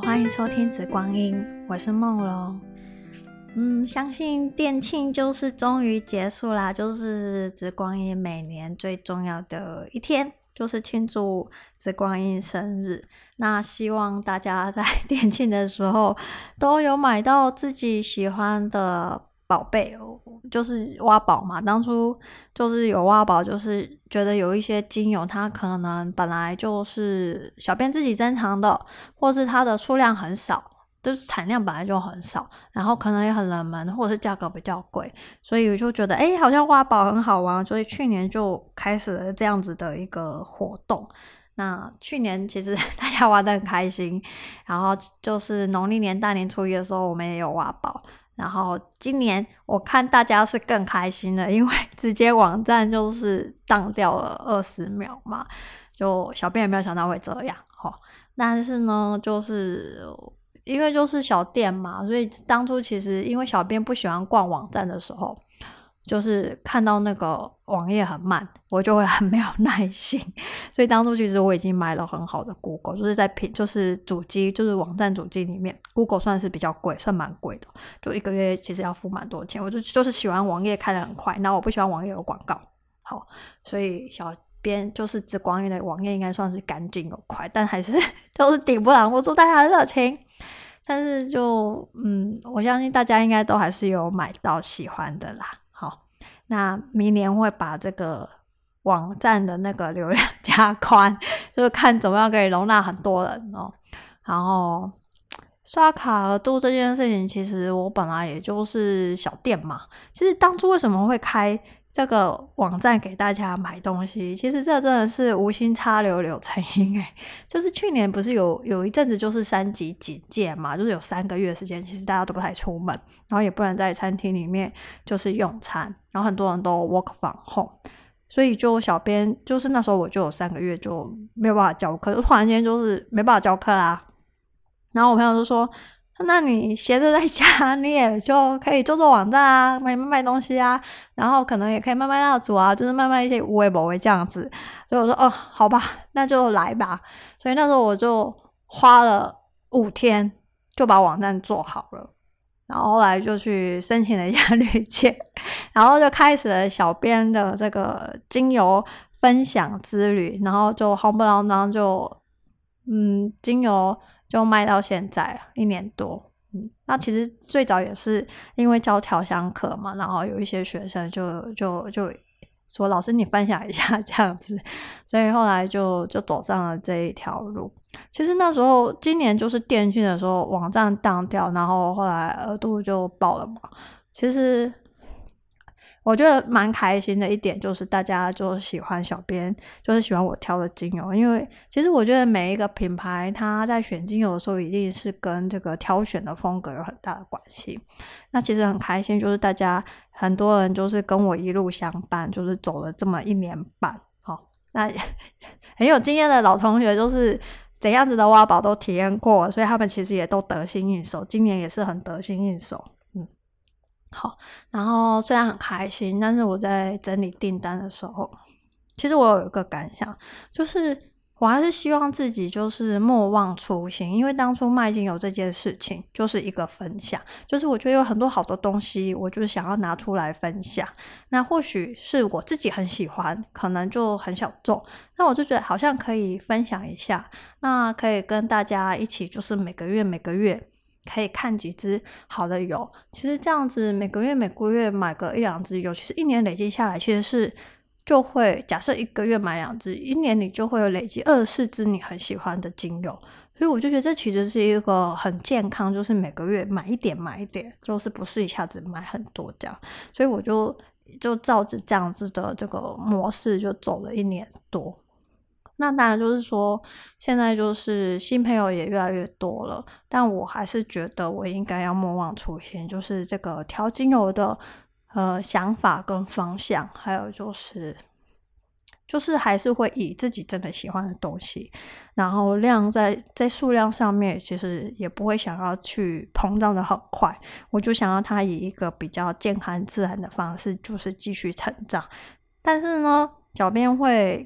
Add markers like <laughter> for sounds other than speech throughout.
欢迎收听《紫光音》，我是梦龙。嗯，相信店庆就是终于结束啦，就是紫光音每年最重要的一天，就是庆祝紫光音生日。那希望大家在 <laughs> 店庆的时候都有买到自己喜欢的。宝贝哦，就是挖宝嘛。当初就是有挖宝，就是觉得有一些精油，它可能本来就是小编自己珍藏的，或是它的数量很少，就是产量本来就很少，然后可能也很冷门，或者是价格比较贵，所以我就觉得，哎，好像挖宝很好玩，所以去年就开始了这样子的一个活动。那去年其实 <laughs> 大家挖得很开心，然后就是农历年大年初一的时候，我们也有挖宝。然后今年我看大家是更开心的，因为 <laughs> 直接网站就是当掉了二十秒嘛，就小编也没有想到会这样哦。但是呢，就是因为就是小店嘛，所以当初其实因为小编不喜欢逛网站的时候。就是看到那个网页很慢，我就会很 <laughs> 没有耐心。所以当初其实我已经买了很好的 Google，就是在平，就是主机，就是网站主机里面，Google 算是比较贵，算蛮贵的，就一个月其实要付蛮多钱。我就就是喜欢网页开得很快，然后我不喜欢网页有广告。好，所以小编就是紫光音的网页应该算是干净又快，但还是就是顶不挡不住大家的热情。但是就嗯，我相信大家应该都还是有买到喜欢的啦。那明年会把这个网站的那个流量 <laughs> 加宽，就是看怎么样可以容纳很多人哦。然后 <tsk> 刷卡额度这件事情，其实我本来也就是小店嘛。其实当初为什么会开这个网站给大家买东西？其实这真的是无心插柳柳成荫哎。就是去年不是有有一阵子就是三级警戒嘛，就是有三个月时间，其实大家都不太出门，然后也不能在餐厅里面就是用餐。然后很多人都 work from home，所以就小编就是那时候我就有三个月就没有办法教课，突然间就是没办法教课啊。然后我朋友就说：“那你闲着在家，你也就可以做做网站啊，卖卖东西啊，然后可能也可以卖卖蜡烛啊，就是卖卖一些有的没的这样子。”所以我说：“哦，好吧，那就来吧。”所以那时候我就花了五天就把网站做好了。然后后来就去申请了一下 <laughs> 绿界，然后就开始了小编的这个精油分享之旅，然后就慌不啷当就，嗯，精油就卖到现在一年多，嗯，那其实最早也是因为教调香课嘛，然后有一些学生就就就。说老师，你分享一下 <laughs> 这样子，所以后来就就走上了这一条路。其实那时候今年就是店庆的时候，网站当掉，然后后来额度就爆了嘛。其实。我觉得蛮开心的一点就是大家就喜欢小编，就是喜欢我挑的精油，因为其实我觉得每一个品牌它在选精油的时候，一定是跟这个挑选的风格有很大的关系。那其实很开心，就是大家很多人就是跟我一路相伴，就是走了这么一年半。好，那 <laughs> 很有经验的老同学，就是怎样子的挖宝都体验过，所以他们其实也都得心应手，今年也是很得心应手。好，然后虽然很开心，但是我在整理订单的时候，其实我有一个感想，就是我还是希望自己就是莫忘初心，因为当初卖精油这件事情就是一个分享，就是我觉得有很多好的东西，我就是想要拿出来分享。那或许是我自己很喜欢，可能就很小众，那我就觉得好像可以分享一下，那可以跟大家一起，就是每个月每个月。可以看几支好的油，其实这样子每个月每个月买个一两支油，其实一年累积下来，其实是就会假设一个月买两支，一年你就会有累积二十四支你很喜欢的精油，所以我就觉得这其实是一个很健康，就是每个月买一点买一点，就是不是一下子买很多这样，所以我就就照着这样子的这个模式就走了一年多。那当然就是说，现在就是新朋友也越来越多了，但我还是觉得我应该要莫忘初心，就是这个调精油的呃想法跟方向，还有就是就是还是会以自己真的喜欢的东西，然后量在在数量上面，其实也不会想要去膨胀的很快，我就想要它以一个比较健康自然的方式，就是继续成长。但是呢，小编会。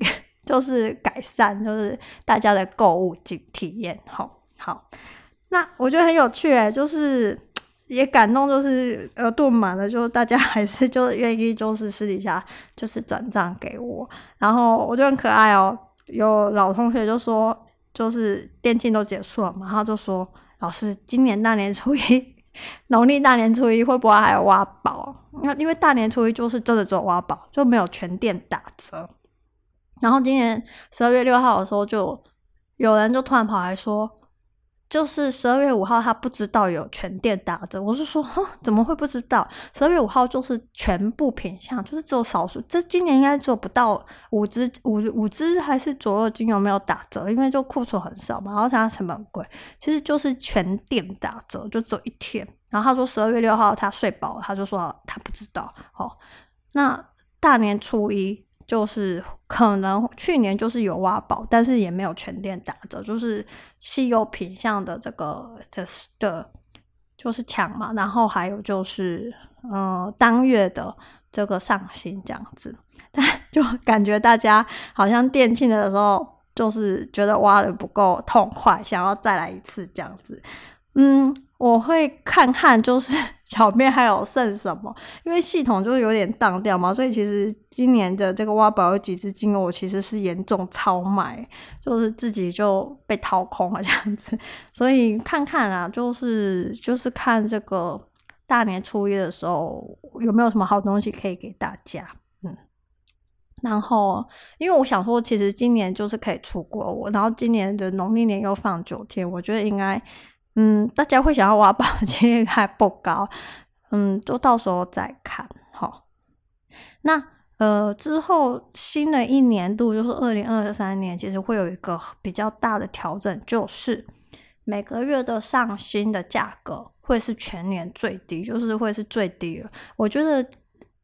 就是改善，就是大家的购物体体验，好好。那我觉得很有趣哎，就是 <tsk> 也感动，就是额度满了，就是大家 <laughs> 还是就愿意就是私底下就是转账给我，然后我觉得很可爱哦。有老同学就说，就是店庆都结束了嘛，他就说老师，今年大年初一，<laughs> 农历大年初一会不会还有挖宝？那因为大年初一就是真的只有挖宝，就没有全店打折。然后今年十二月六号的时候，就有人就突然跑来说。就是十二月五号，他不知道有全店打折。我是说，怎么会不知道？十二月五号就是全部品相，就是只有少数。这今年应该做不到五支五五支还是左右精油没有打折，因为就库存很少嘛，然后它成本贵。其实就是全店打折，就只有一天。然后他说十二月六号他睡饱了，他就说他不知道。哦，那大年初一。就是可能去年就是有挖宝，但是也没有全店打折，就是稀有品项的这个的的，就是抢嘛。然后还有就是，呃，当月的这个上新这样子，<laughs> 但就感觉大家好像店庆的时候，就是觉得挖的不够痛快，想要再来一次这样子。嗯，我会看看，就是小面还有剩什么，因为系统就是有点当掉嘛，所以其实今年的这个挖宝有几支精油，我其实是严重超卖，就是自己就被掏空了这样子，所以看看啊，就是就是看这个大年初一的时候有没有什么好东西可以给大家，嗯，然后因为我想说，其实今年就是可以出国，我然后今年的农历年又放九天，我觉得应该。嗯，大家会想要挖宝的几率还不高，嗯，就到时候再看哈。那呃之后新的一年度就是二零二三年，其实会有一个比较大的调整，就是每个月的上新的价格会是全年最低，就是会是最低了。我觉得。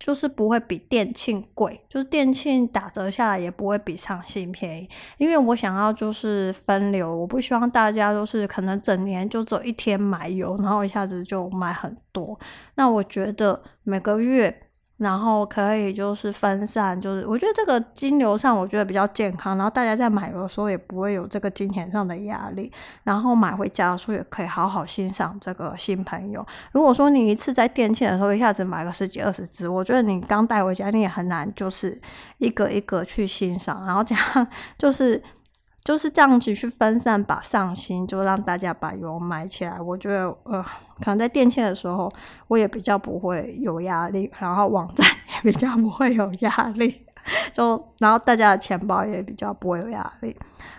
就是不会比店庆贵，就是店庆打折下来也不会比上新便宜，因为我想要就是分流，我不希望大家都是可能整年就这一天买油，然后一下子就买很多。那我觉得每个月。然后可以就是分散，就是我觉得这个金流上我觉得比较健康，然后大家在买的时候也不会有这个金钱上的压力，然后买回家的时候也可以好好欣赏这个新朋友。如果说你一次在店庆的时候一下子买个十几二十支，我觉得你刚带回家你也很难就是一个一个去欣赏，然后这样就是。就是这样子去分散，把上新就让大家把油买起来。我觉得，呃，可能在店庆的时候，我也比较不会有压力，然后网站也比较不会有压力，就然后大家的钱包也比较不会有压力。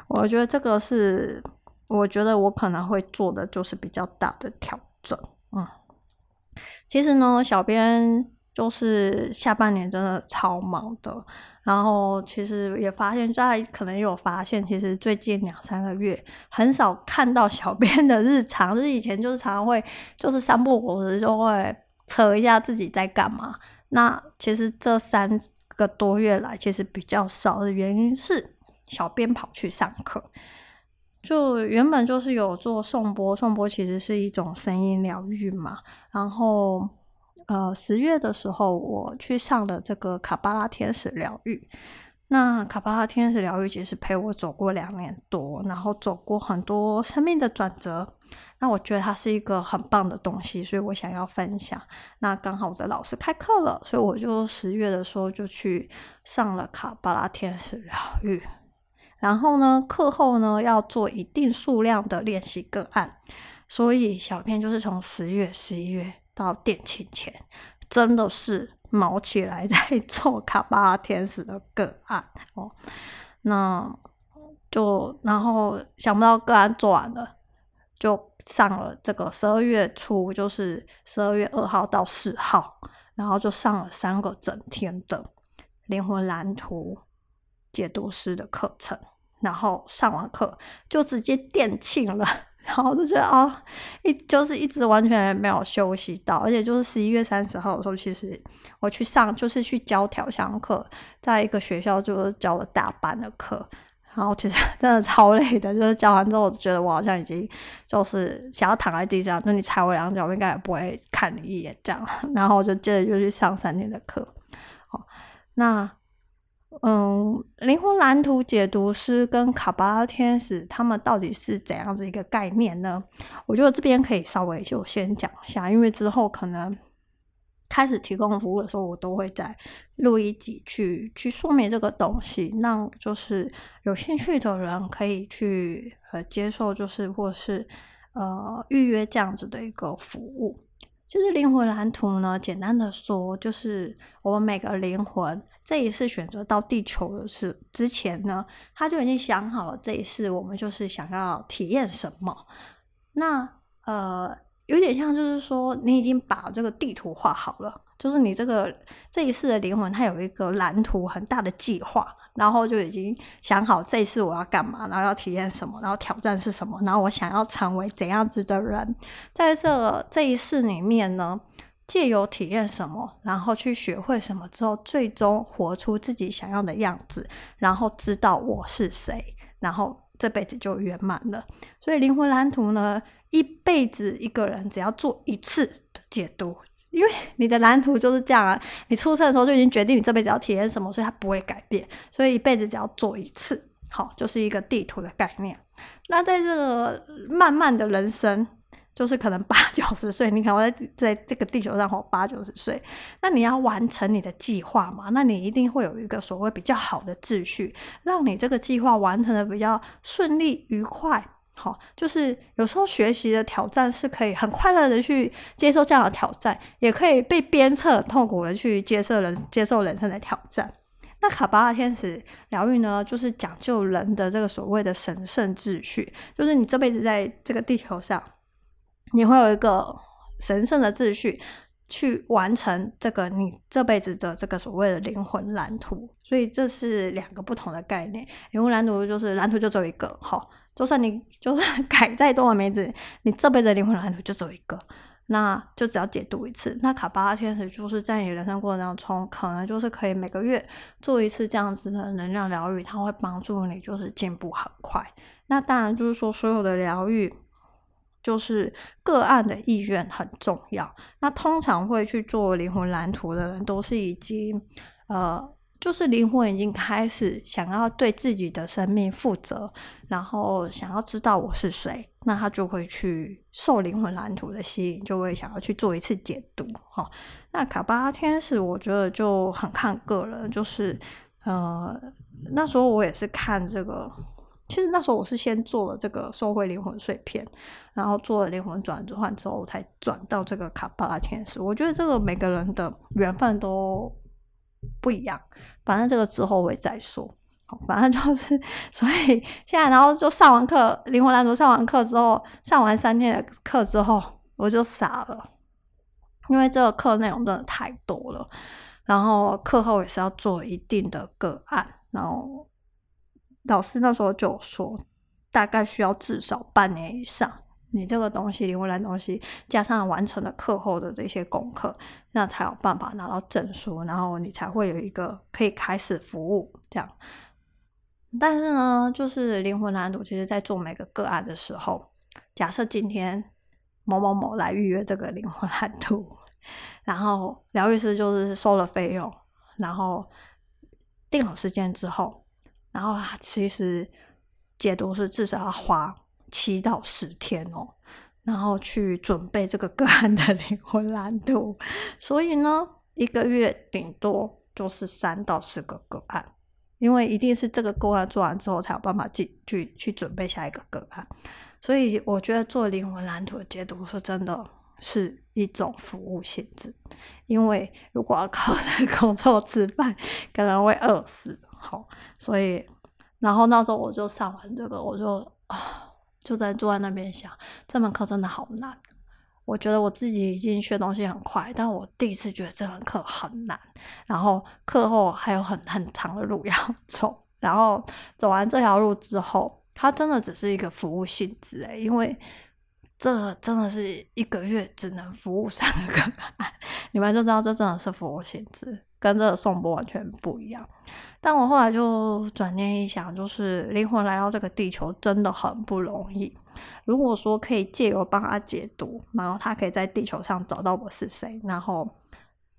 我觉得这个是，我觉得我可能会做的就是比较大的调整。嗯，其实呢，小编就是下半年真的超忙的。然后其实也发现，大家可能有发现，其实最近两三个月很少看到小编的日常，就是以前就是常常会就是三不五时就会扯一下自己在干嘛。那其实这三个多月来，其实比较少的原因是小编跑去上课，就原本就是有做颂钵，颂钵其实是一种声音疗愈嘛，然后。呃，十月的时候，我去上了这个卡巴拉天使疗愈。那卡巴拉天使疗愈其实陪我走过两年多，然后走过很多生命的转折。那我觉得它是一个很棒的东西，所以我想要分享。那刚好我的老师开课了，所以我就十月的时候就去上了卡巴拉天使疗愈。然后呢，课后呢要做一定数量的练习个案，所以小编就是从十月、十一月。到店庆前，真的是卯起来在 <laughs> 做卡巴拉天使的个案哦。那就然后想不到个案做完了，就上了这个十二月初，就是十二月二号到四号，然后就上了三个整天的灵魂蓝图解读师的课程。然后上完课就直接店庆了。<laughs> 然后就觉得啊，一就是一直完全没有休息到，而且就是十一月三十号的时候，其实我去上就是去教调香课，在一个学校就是教了大班的课，然后其实 <laughs> 真的超累的，就是教完之后，我觉得我好像已经就是想要躺在地上，就你踩我两脚，我应该也不会看你一眼这样。<laughs> 然后我就接着就去上三天的课，好，那嗯，灵魂蓝图解读师跟卡巴拉天使他们到底是怎样子一个概念呢？我觉得这边可以稍微就先讲一下，因为之后可能开始提供服务的时候，我都会再录一集去去说明这个东西，让就是有兴趣的人可以去呃接受，就是或是呃预约这样子的一个服务。其实灵魂蓝图呢，简单的说，就是我们每个灵魂这一次选择到地球的是之前呢，他就已经想好了这一次我们就是想要体验什么。那呃，有点像就是说，你已经把这个地图画好了，就是你这个这一世的灵魂，它有一个蓝图，很大的计划。然后就已经想好这一次我要干嘛，然后要体验什么，然后挑战是什么，然后我想要成为怎样子的人，在这这一世里面呢，借由体验什么，然后去学会什么之后，最终活出自己想要的样子，然后知道我是谁，然后这辈子就圆满了。所以灵魂蓝图呢，一辈子一个人只要做一次的解读。因为你的蓝图就是这样啊，你出生的时候就已经决定你这辈子要体验什么，所以它不会改变，所以一辈子只要做一次，好，就是一个地图的概念。那在这个漫漫的人生，就是可能八九十岁，你看我在在这个地球上活八九十岁，那你要完成你的计划嘛？那你一定会有一个所谓比较好的秩序，让你这个计划完成的比较顺利愉快。好，就是有时候学习的挑战是可以很快乐的去接受这样的挑战，也可以被鞭策、痛苦的去接受人接受人生的挑战。那卡巴拉天使疗愈呢，就是讲究人的这个所谓的神圣秩序，就是你这辈子在这个地球上，你会有一个神圣的秩序去完成这个你这辈子的这个所谓的灵魂蓝图。所以这是两个不同的概念，灵魂蓝图就是蓝图就只有一个，好。就算你就算 <laughs> 改再多的名字，你这辈子灵魂蓝图就只有一个，那就只要解读一次。那卡巴拉天使就是在你人生过程当中，可能就是可以每个月做一次这样子的能量疗愈，它会帮助你就是进步很快。那当然就是说，所有的疗愈就是个案的意愿很重要。那通常会去做灵魂蓝图的人，都是已经呃。就是灵魂已经开始想要对自己的生命负责，然后想要知道我是谁，那他就会去受灵魂蓝图的吸引，就会想要去做一次解读。哈，那卡巴拉天使我觉得就很看个人，就是呃那时候我也是看这个，其实那时候我是先做了这个收回灵魂碎片，然后做了灵魂转换之后，我才转到这个卡巴拉天使。我觉得这个每个人的缘分都。不一样，反正这个之后我也再说。好，反正就是，<laughs> 所以现在然后就上完课，灵魂蓝图上完课之后，上完三天的课之后，我就傻了，因为这个课内容真的太多了。然后课后也是要做一定的个案，然后老师那时候就说，大概需要至少半年以上。你这个东西，灵魂蓝图东西，加上完成了课后的这些功课，那才有办法拿到证书，然后你才会有一个可以开始服务这样。但是呢，就是灵魂蓝图，其实在做每个个案的时候，假设今天某某某来预约这个灵魂蓝图，然后疗愈师就是收了费用，然后定好时间之后，然后其实解读是至少要花。七到十天哦，然后去准备这个个案的灵魂蓝图，所以呢，一个月顶多就是三到四个个案，因为一定是这个个案做完之后，才有办法进去去准备下一个个案。所以我觉得做灵魂蓝图的解读是真的是一种服务性质，因为如果要靠这工作吃饭，可能会饿死。好，所以然后那时候我就上完这个，我就啊。就在坐在那边想，这门课真的好难。我觉得我自己已经学东西很快，但我第一次觉得这门课很难。然后课后还有很很长的路 <laughs> 要走。然后走完这条路之后，它真的只是一个服务性质诶，因为这真的是一个月只能服务三个，<laughs> 你们就知道这真的是服务性质。跟这个颂钵完全不一样，但我后来就转念一想，就是灵魂来到这个地球真的很不容易。如果说可以借由帮他解读，然后他可以在地球上找到我是谁，然后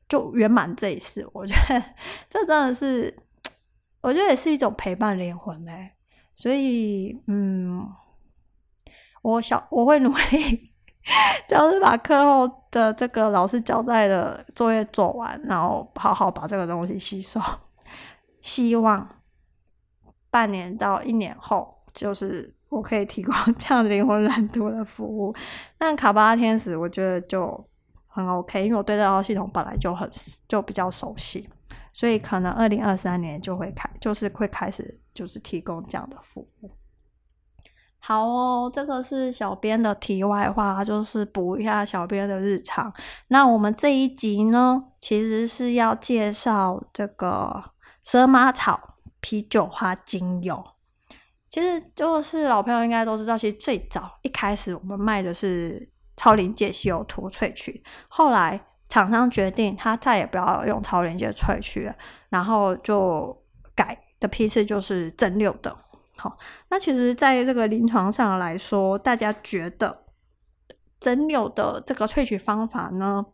就圆满这一世，我觉得 <laughs> 这真的是我觉得也是一种陪伴灵魂嘞、所以，嗯，我想我会努力，<laughs> 就是把课后的这个老师交代的作业做完，然后好好把这个东西吸收。希望半年到一年后，就是我可以提供这样灵魂蓝图的服务。但卡巴拉天使，我觉得就很 OK，因为我对这套系统本来就很就比较熟悉，所以可能二零二三年就会开，就是会开始就是提供这样的服务。好哦，这个是小编的题外话，就是补一下小编的日常。那我们这一集呢，其实是要介绍这个。蛇麻草啤酒花精油，其实就是老朋友应该都知道，其实最早一开始我们卖的是超临界稀有图萃取，后来厂商决定他再也不要用超临界萃取了，然后就改的批次就是蒸馏的。好，那其实在这个临床上来说，大家觉得蒸馏的这个萃取方法呢？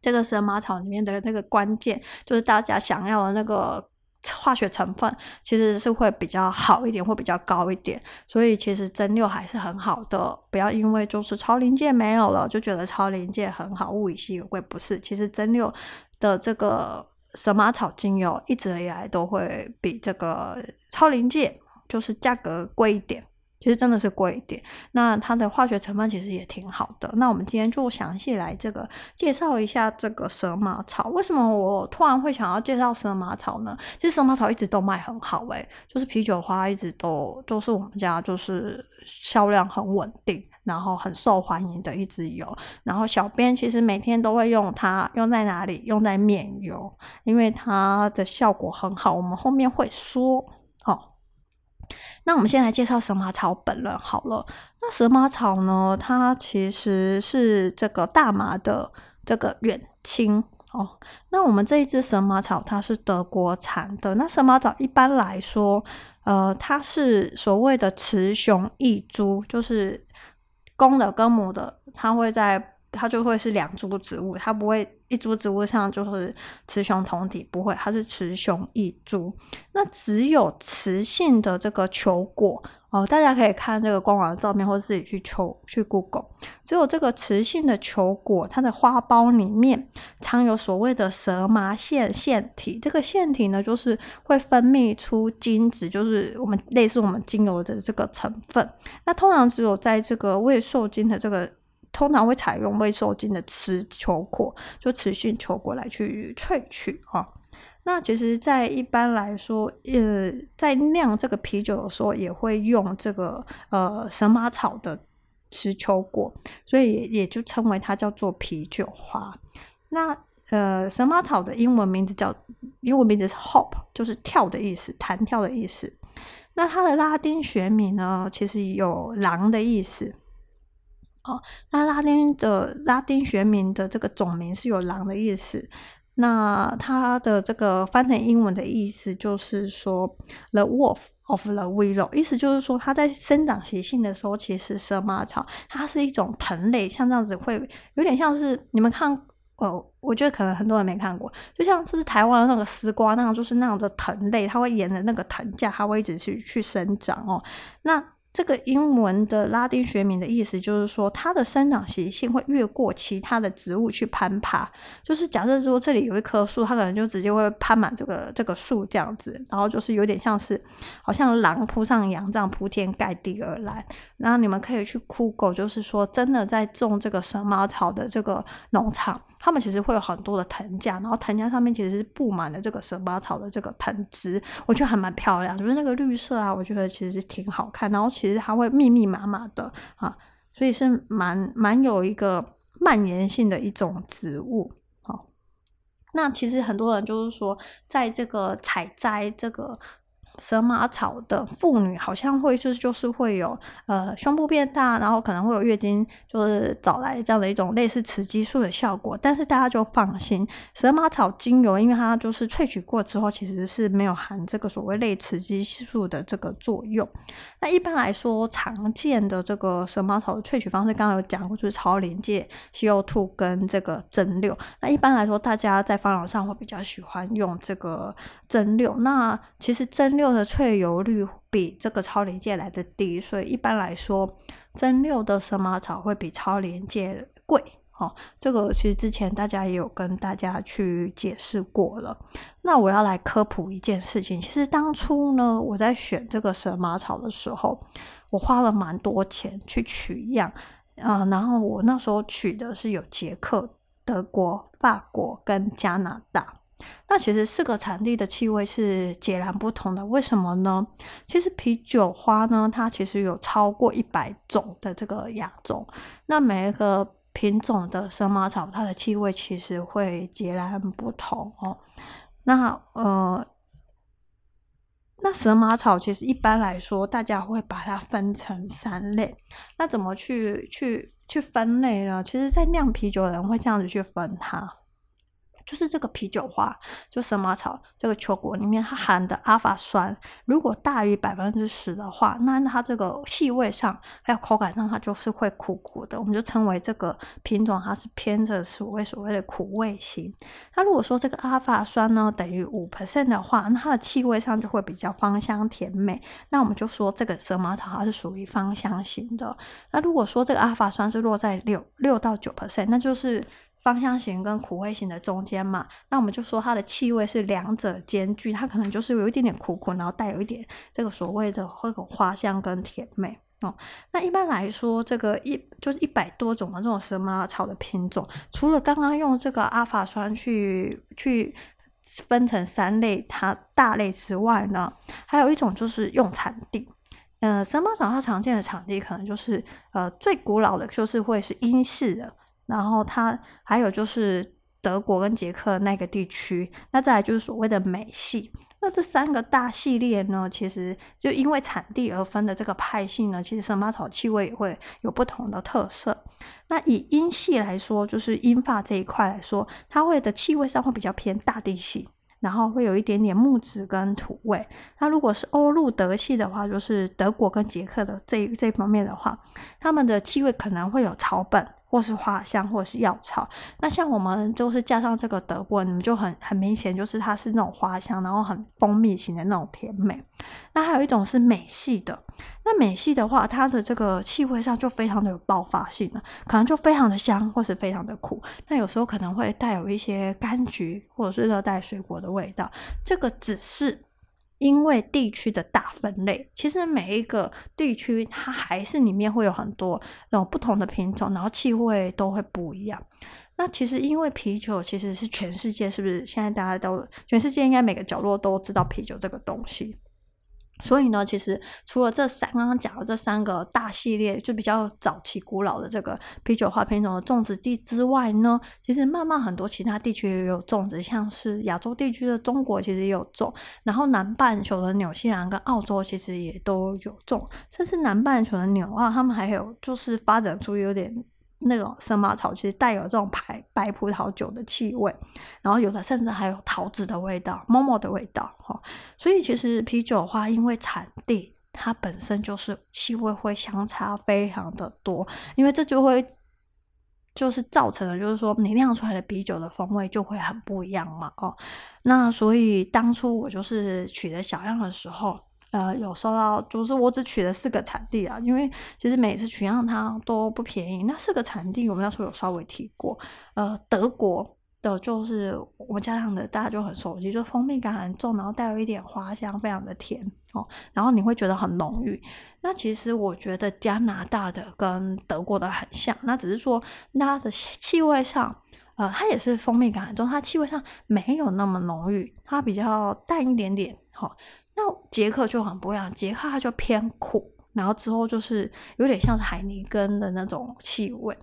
这个蛇麻草里面的那个关键，就是大家想要的那个化学成分，其实是会比较好一点，会比较高一点。所以其实蒸馏还是很好的，不要因为就是超临界没有了，就觉得超临界很好，物以稀为贵，不是。其实蒸馏的这个蛇麻草精油一直以来都会比这个超临界就是价格贵一点。其实真的是贵一点，那它的化学成分其实也挺好的。那我们今天就详细来这个介绍一下这个蛇麻草。为什么我突然会想要介绍蛇麻草呢？其实蛇麻草一直都卖很好，诶，就是啤酒花一直都都是我们家就是销量很稳定，然后很受欢迎的一支油。然后小编其实每天都会用它，用在哪里？用在面油，因为它的效果很好。我们后面会说。那我们先来介绍蛇麻草本人好了。那蛇麻草呢，它其实是这个大麻的这个远亲哦。那我们这一支蛇麻草，它是德国产的。那蛇麻草一般来说，呃，它是所谓的雌雄异株，就是公的跟母的，它会在。它就会是两株植物，它不会一株植物上就是雌雄同体，不会，它是雌雄异株。那只有雌性的这个球果哦，大家可以看这个官网的照片，或者自己去求去 Google。只有这个雌性的球果，它的花苞里面藏有所谓的蛇麻腺腺体。这个腺体呢，就是会分泌出精子，就是我们类似我们精油的这个成分。那通常只有在这个未受精的这个。通常会采用未受精的雌球果，就雌性球果来去萃取啊、哦。那其实，在一般来说，呃，在酿这个啤酒的时候，也会用这个呃神马草的雌球果，所以也就称为它叫做啤酒花。那呃，神马草的英文名字叫英文名字是 hop，就是跳的意思，弹跳的意思。那它的拉丁学名呢，其实有狼的意思。哦，那拉丁的拉丁学名的这个种名是有狼的意思，那它的这个翻成英文的意思就是说 the wolf of the willow，意思就是说它在生长习性的时候，其实蛇麻草它是一种藤类，像这样子会有点像是你们看，哦，我觉得可能很多人没看过，就像是台湾的那个丝瓜那样，就是那样的藤类，它会沿着那个藤架，它会一直去去生长哦，那。这个英文的拉丁学名的意思就是说，它的生长习性会越过其他的植物去攀爬。就是假设说这里有一棵树，它可能就直接会攀满这个这个树这样子，然后就是有点像是好像狼扑上羊这样铺天盖地而来。然后你们可以去酷狗就是说真的在种这个蛇麻草的这个农场。他们其实会有很多的藤架，然后藤架上面其实是布满了这个蛇麻草的这个藤枝，我觉得还蛮漂亮，就是那个绿色啊，我觉得其实挺好看。然后其实它会密密麻麻的啊，所以是蛮蛮有一个蔓延性的一种植物。好，那其实很多人就是说，在这个采摘这个蛇麻草的妇女好像会是就是会有呃胸部变大，然后可能会有月经就是早来这样的一种类似雌激素的效果。但是大家就放心，蛇麻草精油因为它就是萃取过之后，其实是没有含这个所谓类雌激素的这个作用。那一般来说，常见的这个蛇麻草的萃取方式，刚刚有讲过，就是超临界 CO2 跟这个蒸馏。那一般来说，大家在方法上会比较喜欢用这个蒸馏。那其实蒸馏的萃油率比这个超临界来的低，所以一般来说，蒸馏的蛇麻草会比超临界贵。哦，这个其实之前大家也有跟大家去解释过了。那我要来科普一件事情，其实当初呢，我在选这个蛇麻草的时候，我花了蛮多钱去取样，啊、然后我那时候取的是有捷克、德国、法国跟加拿大。那其实四个产地的气味是截然不同的，为什么呢？其实啤酒花呢，它其实有超过一百种的这个亚种，那每一个品种的蛇麻草，它的气味其实会截然不同哦。那呃，那蛇麻草其实一般来说，大家会把它分成三类。那怎么去去去分类呢？其实，在酿啤酒的人会这样子去分它。就是这个啤酒花，就蛇麻草这个球果里面，它含的阿法酸如果大于百分之十的话，那它这个气味上还有口感上，它就是会苦苦的。我们就称为这个品种它是偏着所谓所谓的苦味型。那如果说这个阿法酸呢等于五 percent 的话，那它的气味上就会比较芳香甜美。那我们就说这个蛇麻草它是属于芳香型的。那如果说这个阿法酸是落在六六到九 percent，那就是。芳香型跟苦味型的中间嘛，那我们就说它的气味是两者兼具，它可能就是有一点点苦苦，然后带有一点这个所谓的这种花香跟甜美哦。那一般来说，这个一就是一百多种的这种蛇麻草的品种，除了刚刚用这个阿法酸去去分成三类它大类之外呢，还有一种就是用产地。嗯、呃，蛇麻草它常见的产地可能就是呃最古老的就是会是英式的。然后它还有就是德国跟捷克那个地区，那再来就是所谓的美系。那这三个大系列呢，其实就因为产地而分的这个派系呢，其实蛇麻草气味也会有不同的特色。那以英系来说，就是英法这一块来说，它会的气味上会比较偏大地系，然后会有一点点木质跟土味。那如果是欧陆德系的话，就是德国跟捷克的这这方面的话，他们的气味可能会有草本。或是花香，或是药草。那像我们就是加上这个德国，你就很很明显，就是它是那种花香，然后很蜂蜜型的那种甜美。那还有一种是美系的。那美系的话，它的这个气味上就非常的有爆发性了，可能就非常的香，或是非常的苦。那有时候可能会带有一些柑橘或者是热带水果的味道。这个只是。因为地区的大分类，其实每一个地区它还是里面会有很多那种不同的品种，然后气味都会不一样。那其实因为啤酒其实是全世界，是不是现在大家都全世界应该每个角落都知道啤酒这个东西？所以呢，其实除了这三刚刚讲的这三个大系列，就比较早期古老的这个啤酒花品种的种植地之外呢，其实慢慢很多其他地区也有种植，像是亚洲地区的中国其实也有种，然后南半球的纽西兰跟澳洲其实也都有种，甚至南半球的纽澳，他们还有就是发展出有点。那种生马草其实带有这种白白葡萄酒的气味，然后有的甚至还有桃子的味道、某某的味道哈。所以其实啤酒花因为产地它本身就是气味会相差非常的多，因为这就会就是造成了就是说你酿出来的啤酒的风味就会很不一样嘛哦。那所以当初我就是取得小样的时候。呃，有收到，就是我只取了四个产地啊，因为其实每次取样它都不便宜。那四个产地我们那时候有稍微提过，呃，德国的就是我们家乡的，大家就很熟悉，就蜂蜜感很重，然后带有一点花香，非常的甜哦，然后你会觉得很浓郁。那其实我觉得加拿大的跟德国的很像，那只是说它的气味上，呃，它也是蜂蜜感很重，它气味上没有那么浓郁，它比较淡一点点，好、那捷克就很不一样，捷克它就偏苦，然后之后就是有点像是海尼根的那种气味。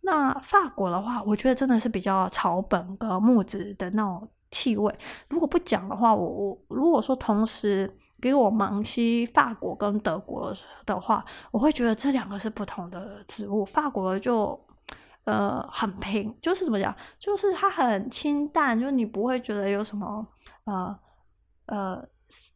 那法国的话，我觉得真的是比较草本跟木质的那种气味。如果不讲的话，我我如果说同时给我盲吸法国跟德国的话，我会觉得这两个是不同的植物。法国就呃很平，就是怎么讲，就是它很清淡，就是你不会觉得有什么呃呃。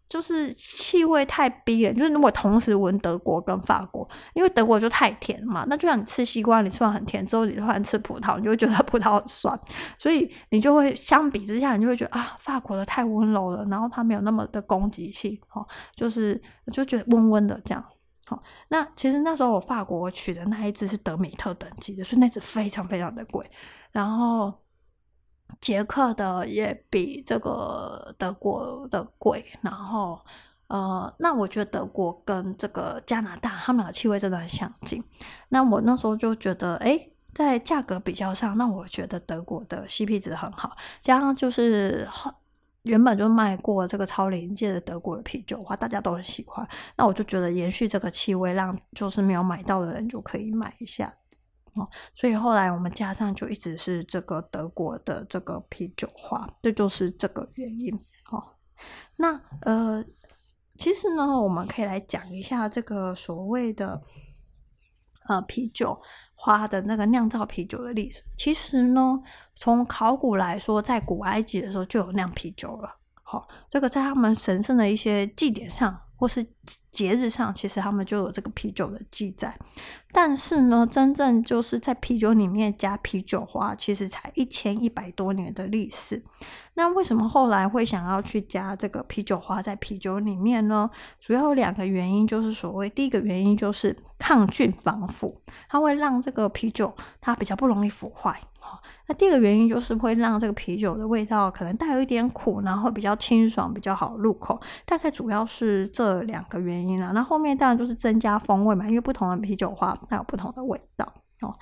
就是气味太逼人，就是如果同时闻德国跟法国，因为德国就太甜嘛，那就像你吃西瓜，你吃完很甜之后，你突然吃葡萄，你就会觉得 <laughs> 葡萄很酸，所以你就会相比之下，你就会觉得啊，法国的太温柔了，然后它没有那么的攻击性，哦，就是就觉得温温的这样，好，那其实那时候我法国我取的那一支是德米特等级的，所以那支非常非常的贵，然后。捷克的也比这个德国的贵，然后呃，那我觉得德国跟这个加拿大他们的气味真的很相近。那我那时候就觉得，哎，在价格比较上，那我觉得德国的 CP 值很好，加上就是原本就卖过这个超临界的德国的啤酒花，大家都很喜欢。那我就觉得延续这个气味，让就是没有买到的人就可以买一下。哦，所以后来我们加上就一直是这个德国的这个啤酒花，这就是这个原因。哦，那呃，其实呢，我们可以来讲一下这个所谓的呃啤酒花的那个酿造啤酒的历史。其实呢，从考古来说，在古埃及的时候就有酿啤酒了。好，哦，这个在他们神圣的一些祭典上。或是节日上，其实他们就有这个啤酒的记载，但是呢，真正就是在啤酒里面加啤酒花，其实才一千一百多年的历史。那为什么后来会想要去加这个啤酒花在啤酒里面呢？主要有两个原因，就是所谓第一个原因就是抗菌防腐，它会让这个啤酒它比较不容易腐坏。那第二个原因就是会让这个啤酒的味道可能带有一点苦，然后比较清爽，比较好入口。大概主要是这两个原因啦。那后面当然就是增加风味嘛，因为不同的啤酒花它有不同的味道哦。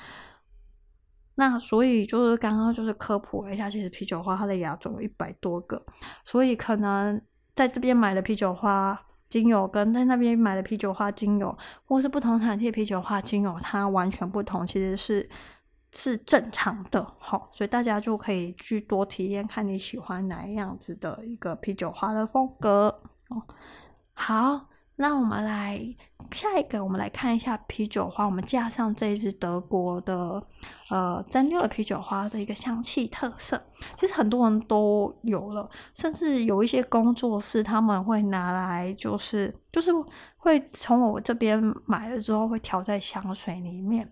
那所以就是刚刚就是科普了一下，其实啤酒花它的亚种有一百多个，所以可能在这边买的啤酒花精油跟在那边买的啤酒花精油，或是不同产地啤酒花精油，它完全不同，其实是。是正常的，好，所以大家就可以去多体验，看你喜欢哪样子的一个啤酒花的风格哦。好，那我们来下一个，我们来看一下啤酒花，我们加上这一支德国的呃蒸馏的啤酒花的一个香气特色，其实很多人都有了，甚至有一些工作室他们会拿来，就是就是会从我这边买了之后会调在香水里面。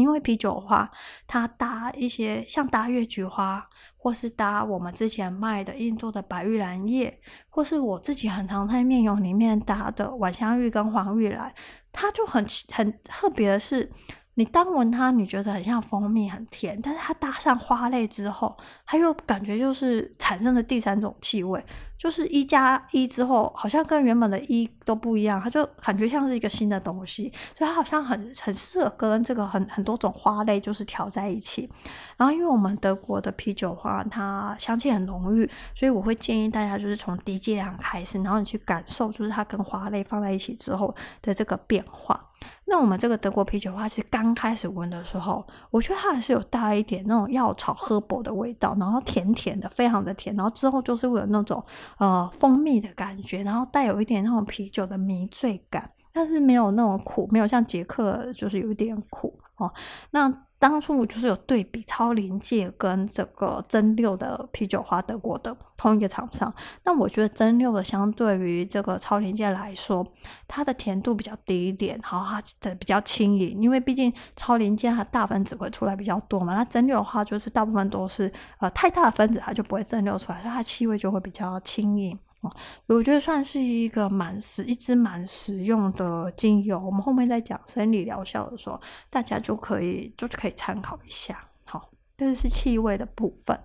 因为啤酒花，它搭一些像搭月菊花，或是搭我们之前卖的印度的白玉兰叶，或是我自己很常在面油里面搭的晚香玉跟黄玉兰，它就很很特别的是，你当闻它，你觉得很像蜂蜜，很甜，但是它搭上花类之后，它又感觉就是产生了第三种气味。就是一加一之后，好像跟原本的一都不一样，它就感觉像是一个新的东西，所以它好像很很适合跟这个很很多种花类就是调在一起。然后因为我们德国的啤酒花它香气很浓郁，所以我会建议大家就是从低剂量开始，然后你去感受就是它跟花类放在一起之后的这个变化。那我们这个德国啤酒花是刚开始闻的时候，我觉得它还是有带一点那种药草喝薄的味道，然后甜甜的，非常的甜。然后之后就是会有那种呃蜂蜜的感觉，然后带有一点那种啤酒的迷醉感，但是没有那种苦，没有像杰克就是有一点苦哦。那当初我就是有对比超临界跟这个蒸馏的啤酒花，德国的同一个厂商。那我觉得蒸馏的相对于这个超临界来说，它的甜度比较低一点，然后它的比较轻盈，因为毕竟超临界它大分子会出来比较多嘛。那蒸馏的话，就是大部分都是呃太大的分子，它就不会蒸馏出来，所以它气味就会比较轻盈。我觉得算是一个蛮实，一支蛮实用的精油。我们后面在讲生理疗效的时候，大家就可以就可以参考一下。好，这是气味的部分。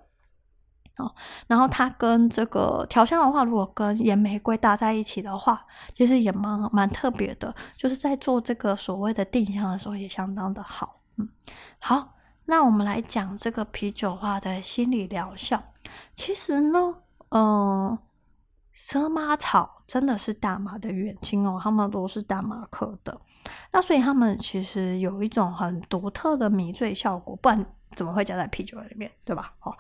好，然后它跟这个调香的话，如果跟岩玫瑰搭在一起的话，其实也蛮蛮特别的。就是在做这个所谓的定香的时候，也相当的好。嗯，好，那我们来讲这个啤酒花的心理疗效。其实呢，嗯。蛇麻草真的是大麻的远亲哦，他们都是大麻科的，那所以他们其实有一种很独特的迷醉效果，不然怎么会加在啤酒里面，对吧？哦，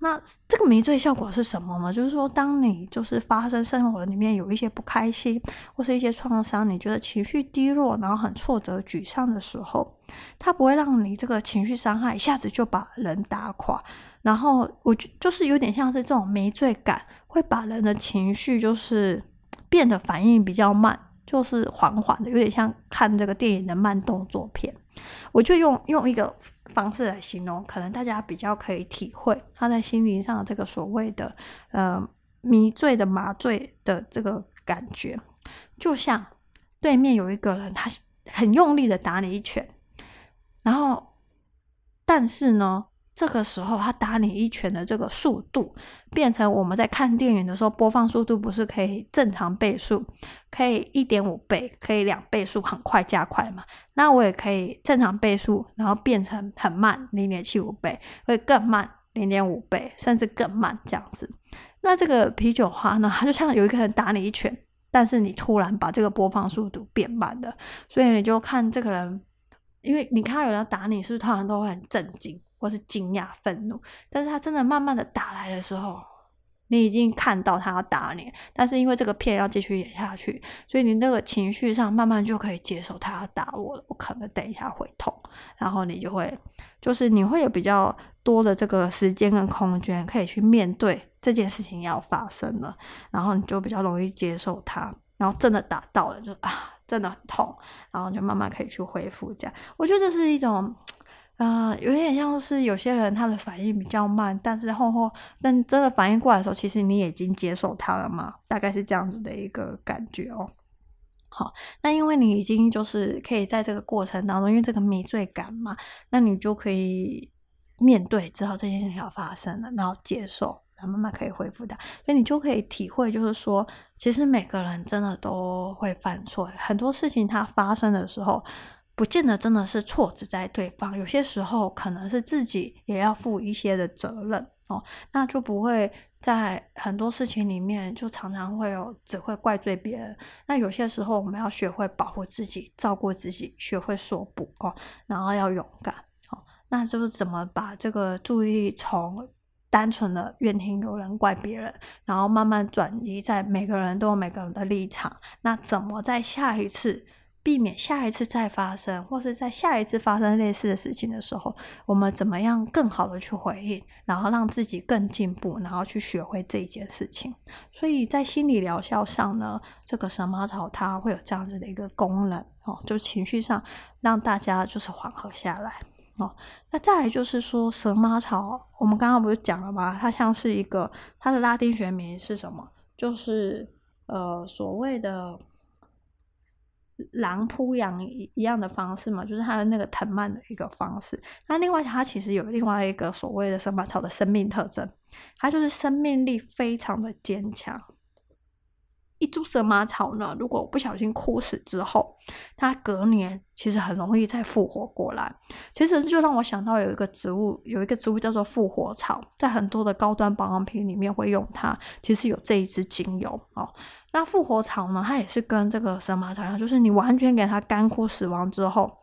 那这个迷醉效果是什么呢？就是说，当你就是发生生活里面有一些不开心或是一些创伤，你觉得情绪低落，然后很挫折、沮丧的时候，它不会让你这个情绪伤害一下子就把人打垮。然后我就就是有点像是这种迷醉感，会把人的情绪就是变得反应比较慢，就是缓缓的，有点像看这个电影的慢动作片。我就用用一个。方式来形容，可能大家比较可以体会他在心灵上的这个所谓的呃迷醉的麻醉的这个感觉，就像对面有一个人，他很用力的打你一拳，然后但是呢。这个时候，他打你一拳的这个速度，变成我们在看电影的时候，播放速度不是可以正常倍速，可以一点五倍，可以两倍速，很快加快嘛？那我也可以正常倍速，然后变成很慢，零点七五倍，会更慢，零点五倍，甚至更慢这样子。那这个啤酒花呢，它就像有一个人打你一拳，但是你突然把这个播放速度变慢了，所以你就看这个人，因为你看有人打你，是不是通常都会很震惊？或是惊讶、愤怒，但是他真的慢慢的打来的时候，你已经看到他要打你，但是因为这个片要继续演下去，所以你那个情绪上慢慢就可以接受他要打我了，我可能等一下会痛，然后你就会，就是你会有比较多的这个时间跟空间可以去面对这件事情要发生了，然后你就比较容易接受他，然后真的打到了就啊，真的很痛，然后就慢慢可以去恢复这样，我觉得这是一种。啊、有点像是有些人他的反应比较慢，但是后后，但真的反应过来的时候，其实你已经接受他了嘛，大概是这样子的一个感觉哦。好，那因为你已经就是可以在这个过程当中，因为这个迷醉感嘛，那你就可以面对，知道这件事情要发生了，然后接受，然后慢慢可以恢复的，所以你就可以体会，就是说，其实每个人真的都会犯错，很多事情它发生的时候。不见得真的是错只在对方，有些时候可能是自己也要负一些的责任哦，那就不会在很多事情里面就常常会有只会怪罪别人。那有些时候我们要学会保护自己，照顾自己，学会说不哦，然后要勇敢哦。那就是怎么把这个注意力从单纯的怨天尤人怪别人，然后慢慢转移在每个人都有每个人的立场。那怎么在下一次？避免下一次再发生，或是在下一次发生类似的事情的时候，我们怎么样更好的去回应，然后让自己更进步，然后去学会这一件事情。所以在心理疗效上呢，这个神马草它会有这样子的一个功能哦，就情绪上让大家就是缓和下来哦。那再来就是说，神马草我们刚刚不是讲了吗？它像是一个它的拉丁学名是什么？就是呃所谓的。狼扑羊一样的方式嘛，就是它的那个藤蔓的一个方式。那另外，它其实有另外一个所谓的生马草的生命特征，它就是生命力非常的坚强。一株神马草呢，如果不小心枯死之后，它隔年其实很容易再复活过来。其实就让我想到有一个植物，有一个植物叫做复活草，在很多的高端保养品里面会用它。其实有这一支精油哦。那复活草呢，它也是跟这个神马草一样，就是你完全给它干枯死亡之后，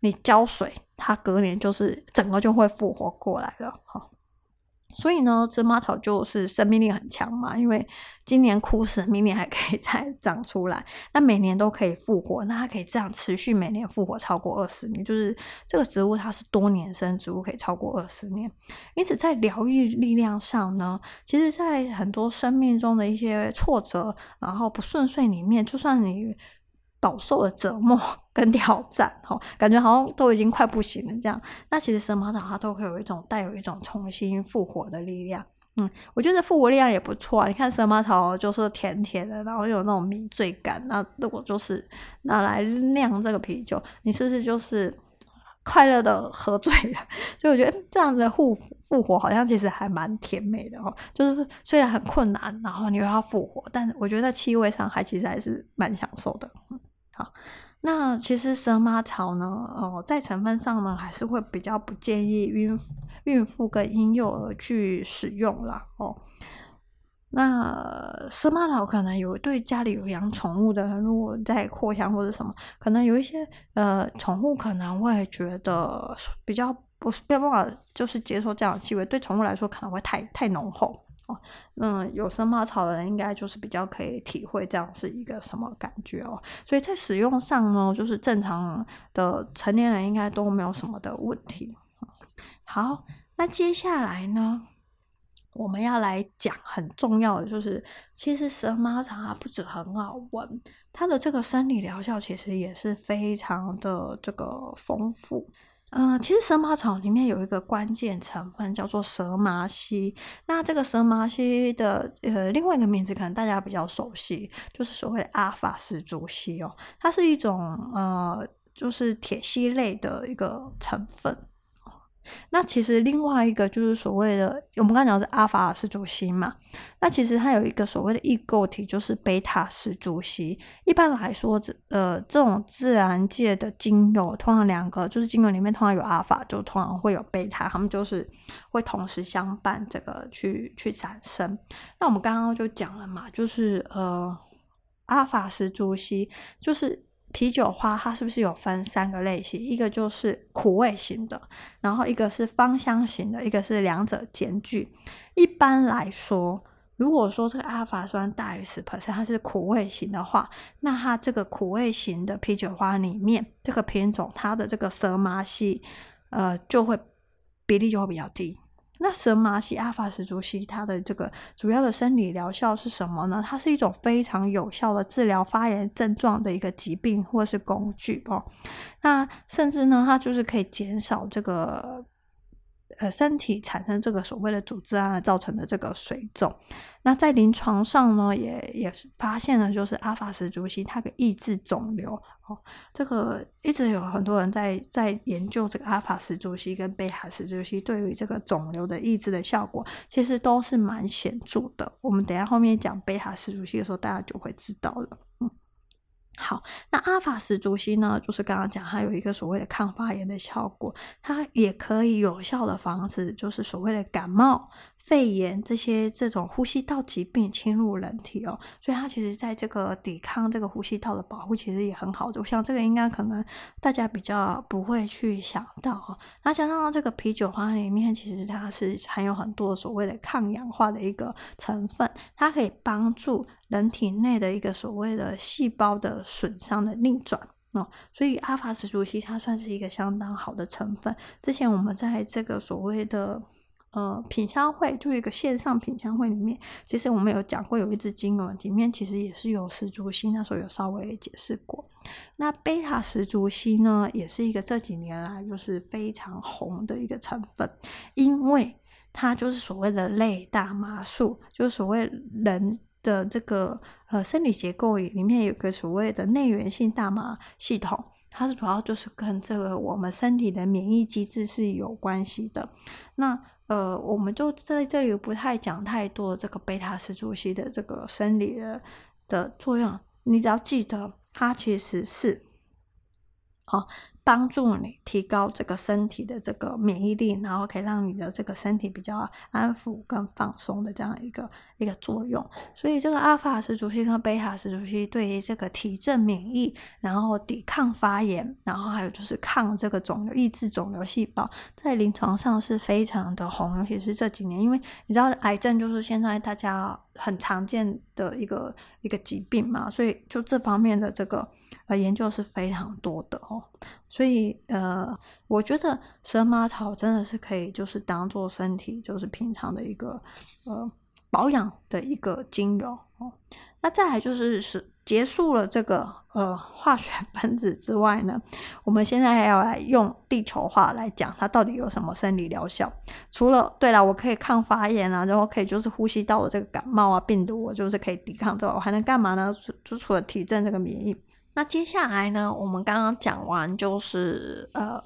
你浇水，它隔年就是整个就会复活过来了。哈。所以呢，芝麻草就是生命力很强嘛，因为今年枯死，<laughs> 明年还可以再长出来，那每年都可以复活，那它可以这样持续每年复活超过二十年，就是这个植物它是多年生植物，可以超过二十年。因此，在疗愈力量上呢，其实，在很多生命中的一些挫折，然后不顺遂里面，就算你。饱受了折磨 <laughs> 跟挑战，哈，感觉好像都已经快不行了这样。那其实神马草它都会有一种带有一种重新复活的力量。嗯，我觉得复活力量也不错啊。你看神马草就是甜甜的，然后有那种迷醉感。那如果就是拿来酿这个啤酒，你是不是就是快乐的喝醉了？<laughs> 所以我觉得这样子的复复活好像其实还蛮甜美的哦。就是虽然很困难，然后你又要复活，但我觉得气味上还其实还是蛮享受的。好，那其实蛇麻草呢，哦，在成分上呢，还是会比较不建议孕孕妇跟婴幼儿去使用啦。哦。那蛇麻草可能有对家里有养宠物的人，如果在扩香或者什么，可能有一些呃宠物可能会觉得比较不是没有办法就是接受这样的气味，对宠物来说可能会太太浓厚哦。那有生猫草的人应该就是比较可以体会这样是一个什么感觉哦。所以在使用上呢，就是正常的成年人应该都没有什么的问题。好，那接下来呢，我们要来讲很重要的，就是其实生猫草它不止很好闻，它的这个生理疗效其实也是非常的这个丰富。嗯、呃，其实蛇麻草里面有一个关键成分叫做蛇麻烯，那这个蛇麻烯的呃另外一个名字可能大家比较熟悉，就是所谓阿法石竹烯哦，它是一种呃就是铁烯类的一个成分。那其实另外一个就是所谓的，我们刚讲的是阿法石竹烯嘛。那其实它有一个所谓的异构体，就是贝塔石竹烯。一般来说，这呃这种自然界的精油，通常两个就是精油里面通常有阿法，就通常会有贝塔，它们就是会同时相伴，这个去去产生。那我们刚刚就讲了嘛，就是呃阿法石竹烯就是。啤酒花它是不是有分三个类型？一个就是苦味型的，然后一个是芳香型的，一个是两者兼具。一般来说，如果说这个阿尔法酸大于十 percent，它是苦味型的话，那它这个苦味型的啤酒花里面，这个品种它的这个蛇麻烯，呃，就会比例就会比较低。那神麻烯、阿法石竹烯，它的这个主要的生理疗效是什么呢？它是一种非常有效的治疗发炎症状的一个疾病或是工具哦。那甚至呢，它就是可以减少这个。呃，身体产生这个所谓的组织胺造成的这个水肿，那在临床上呢，也也发现了，就是阿法石竹烯它可以抑制肿瘤哦。这个一直有很多人在在研究这个阿法石竹烯跟贝塔石竹烯对于这个肿瘤的抑制的效果，其实都是蛮显著的。我们等下后面讲贝塔石竹烯的时候，大家就会知道了。好，那阿法石竹烯呢，就是刚刚讲它有一个所谓的抗发炎的效果，它也可以有效的防止，就是所谓的感冒。肺炎这些这种呼吸道疾病侵入人体哦，所以它其实在这个抵抗这个呼吸道的保护其实也很好。的。我想这个应该可能大家比较不会去想到哦。那加上这个啤酒花里面其实它是含有很多所谓的抗氧化的一个成分，它可以帮助人体内的一个所谓的细胞的损伤的逆转哦。所以阿法石竹烯它算是一个相当好的成分。之前我们在这个所谓的呃，品香会就一个线上品香会里面，其实我们有讲过，有一支精油里面其实也是有石竹烯，那时候有稍微解释过。那贝塔石竹烯呢，也是一个这几年来就是非常红的一个成分，因为它就是所谓的类大麻素，就是所谓人的这个呃生理结构里面有个所谓的内源性大麻系统。它是主要就是跟这个我们身体的免疫机制是有关系的。那呃，我们就在这里不太讲太多这个贝塔石竹烯的这个生理的的作用，你只要记得它其实是，哦。帮助你提高这个身体的这个免疫力，然后可以让你的这个身体比较安抚跟放松的这样一个一个作用。所以这个阿法石竹烯跟贝塔石竹烯对于这个提振免疫，然后抵抗发炎，然后还有就是抗这个肿瘤、抑制肿瘤细胞，在临床上是非常的红，尤其是这几年，因为你知道癌症就是现在大家很常见的一个一个疾病嘛，所以就这方面的这个。呃，研究是非常多的哦，所以呃，我觉得蛇麻草真的是可以，就是当做身体就是平常的一个呃保养的一个精油哦。那再来就是是结束了这个呃化学 <laughs> 分子之外呢，我们现在还要来用地球话来讲它到底有什么生理疗效。除了对了，我可以抗发炎啊，然后可以就是呼吸道的这个感冒啊病毒，我就是可以抵抗之外，我还能干嘛呢？就除了提振这个免疫。那接下来呢，我们刚刚讲完就是呃，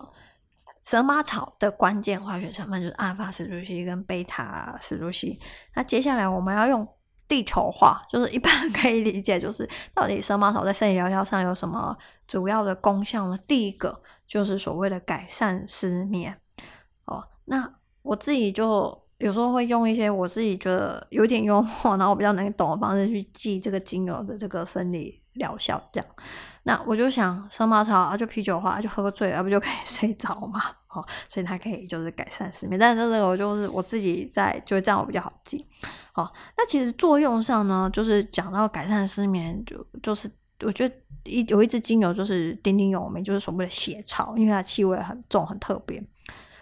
蛇麻草的关键化学成分就是阿尔法石竹烯跟贝塔石竹烯。那接下来我们要用地球化，就是一般可以理解，就是到底蛇麻草在生理疗效上有什么主要的功效呢？第一个就是所谓的改善失眠哦。那我自己就有时候会用一些我自己觉得有点幽默，然后我比较能懂的方式去记这个精油的这个生理。疗效这样。那我就想蛇麻草啊，就啤酒花，就喝个醉，啊不就可以 <laughs> 睡着嘛？哦，所以它可以就是改善失眠。但是这个我就是我自己在，就这样我比较好记。哦，那其实作用上呢，就是讲到改善失眠，就就是我觉得一有一支精油就是鼎鼎有名，就是所谓的血草，因为它气味很重，很特别。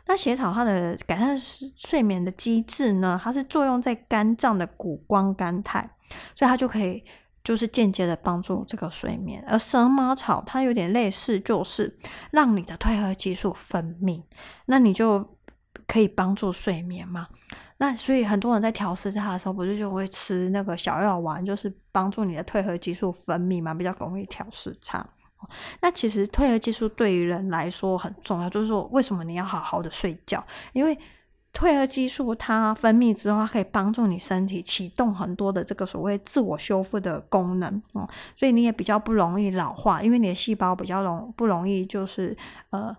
那血草它的改善睡眠的机制呢，它是作用在肝脏的谷胱甘肽，所以它就可以就是间接的帮助这个睡眠。而蛇麻草它有点类似，就是让你的褪黑激素分泌，那你就可以帮助睡眠嘛。那所以很多人在调试它的时候，不是就会吃那个小药丸，就是帮助你的褪黑激素分泌嘛，比较容易调试它。那其实褪黑激素对于人来说很重要，就是说为什么你要好好的睡觉？因为褪黑激素它分泌之后，它可以帮助你身体启动很多的这个所谓自我修复的功能哦，所以你也比较不容易老化，因为你的细胞比较容不容易就是呃，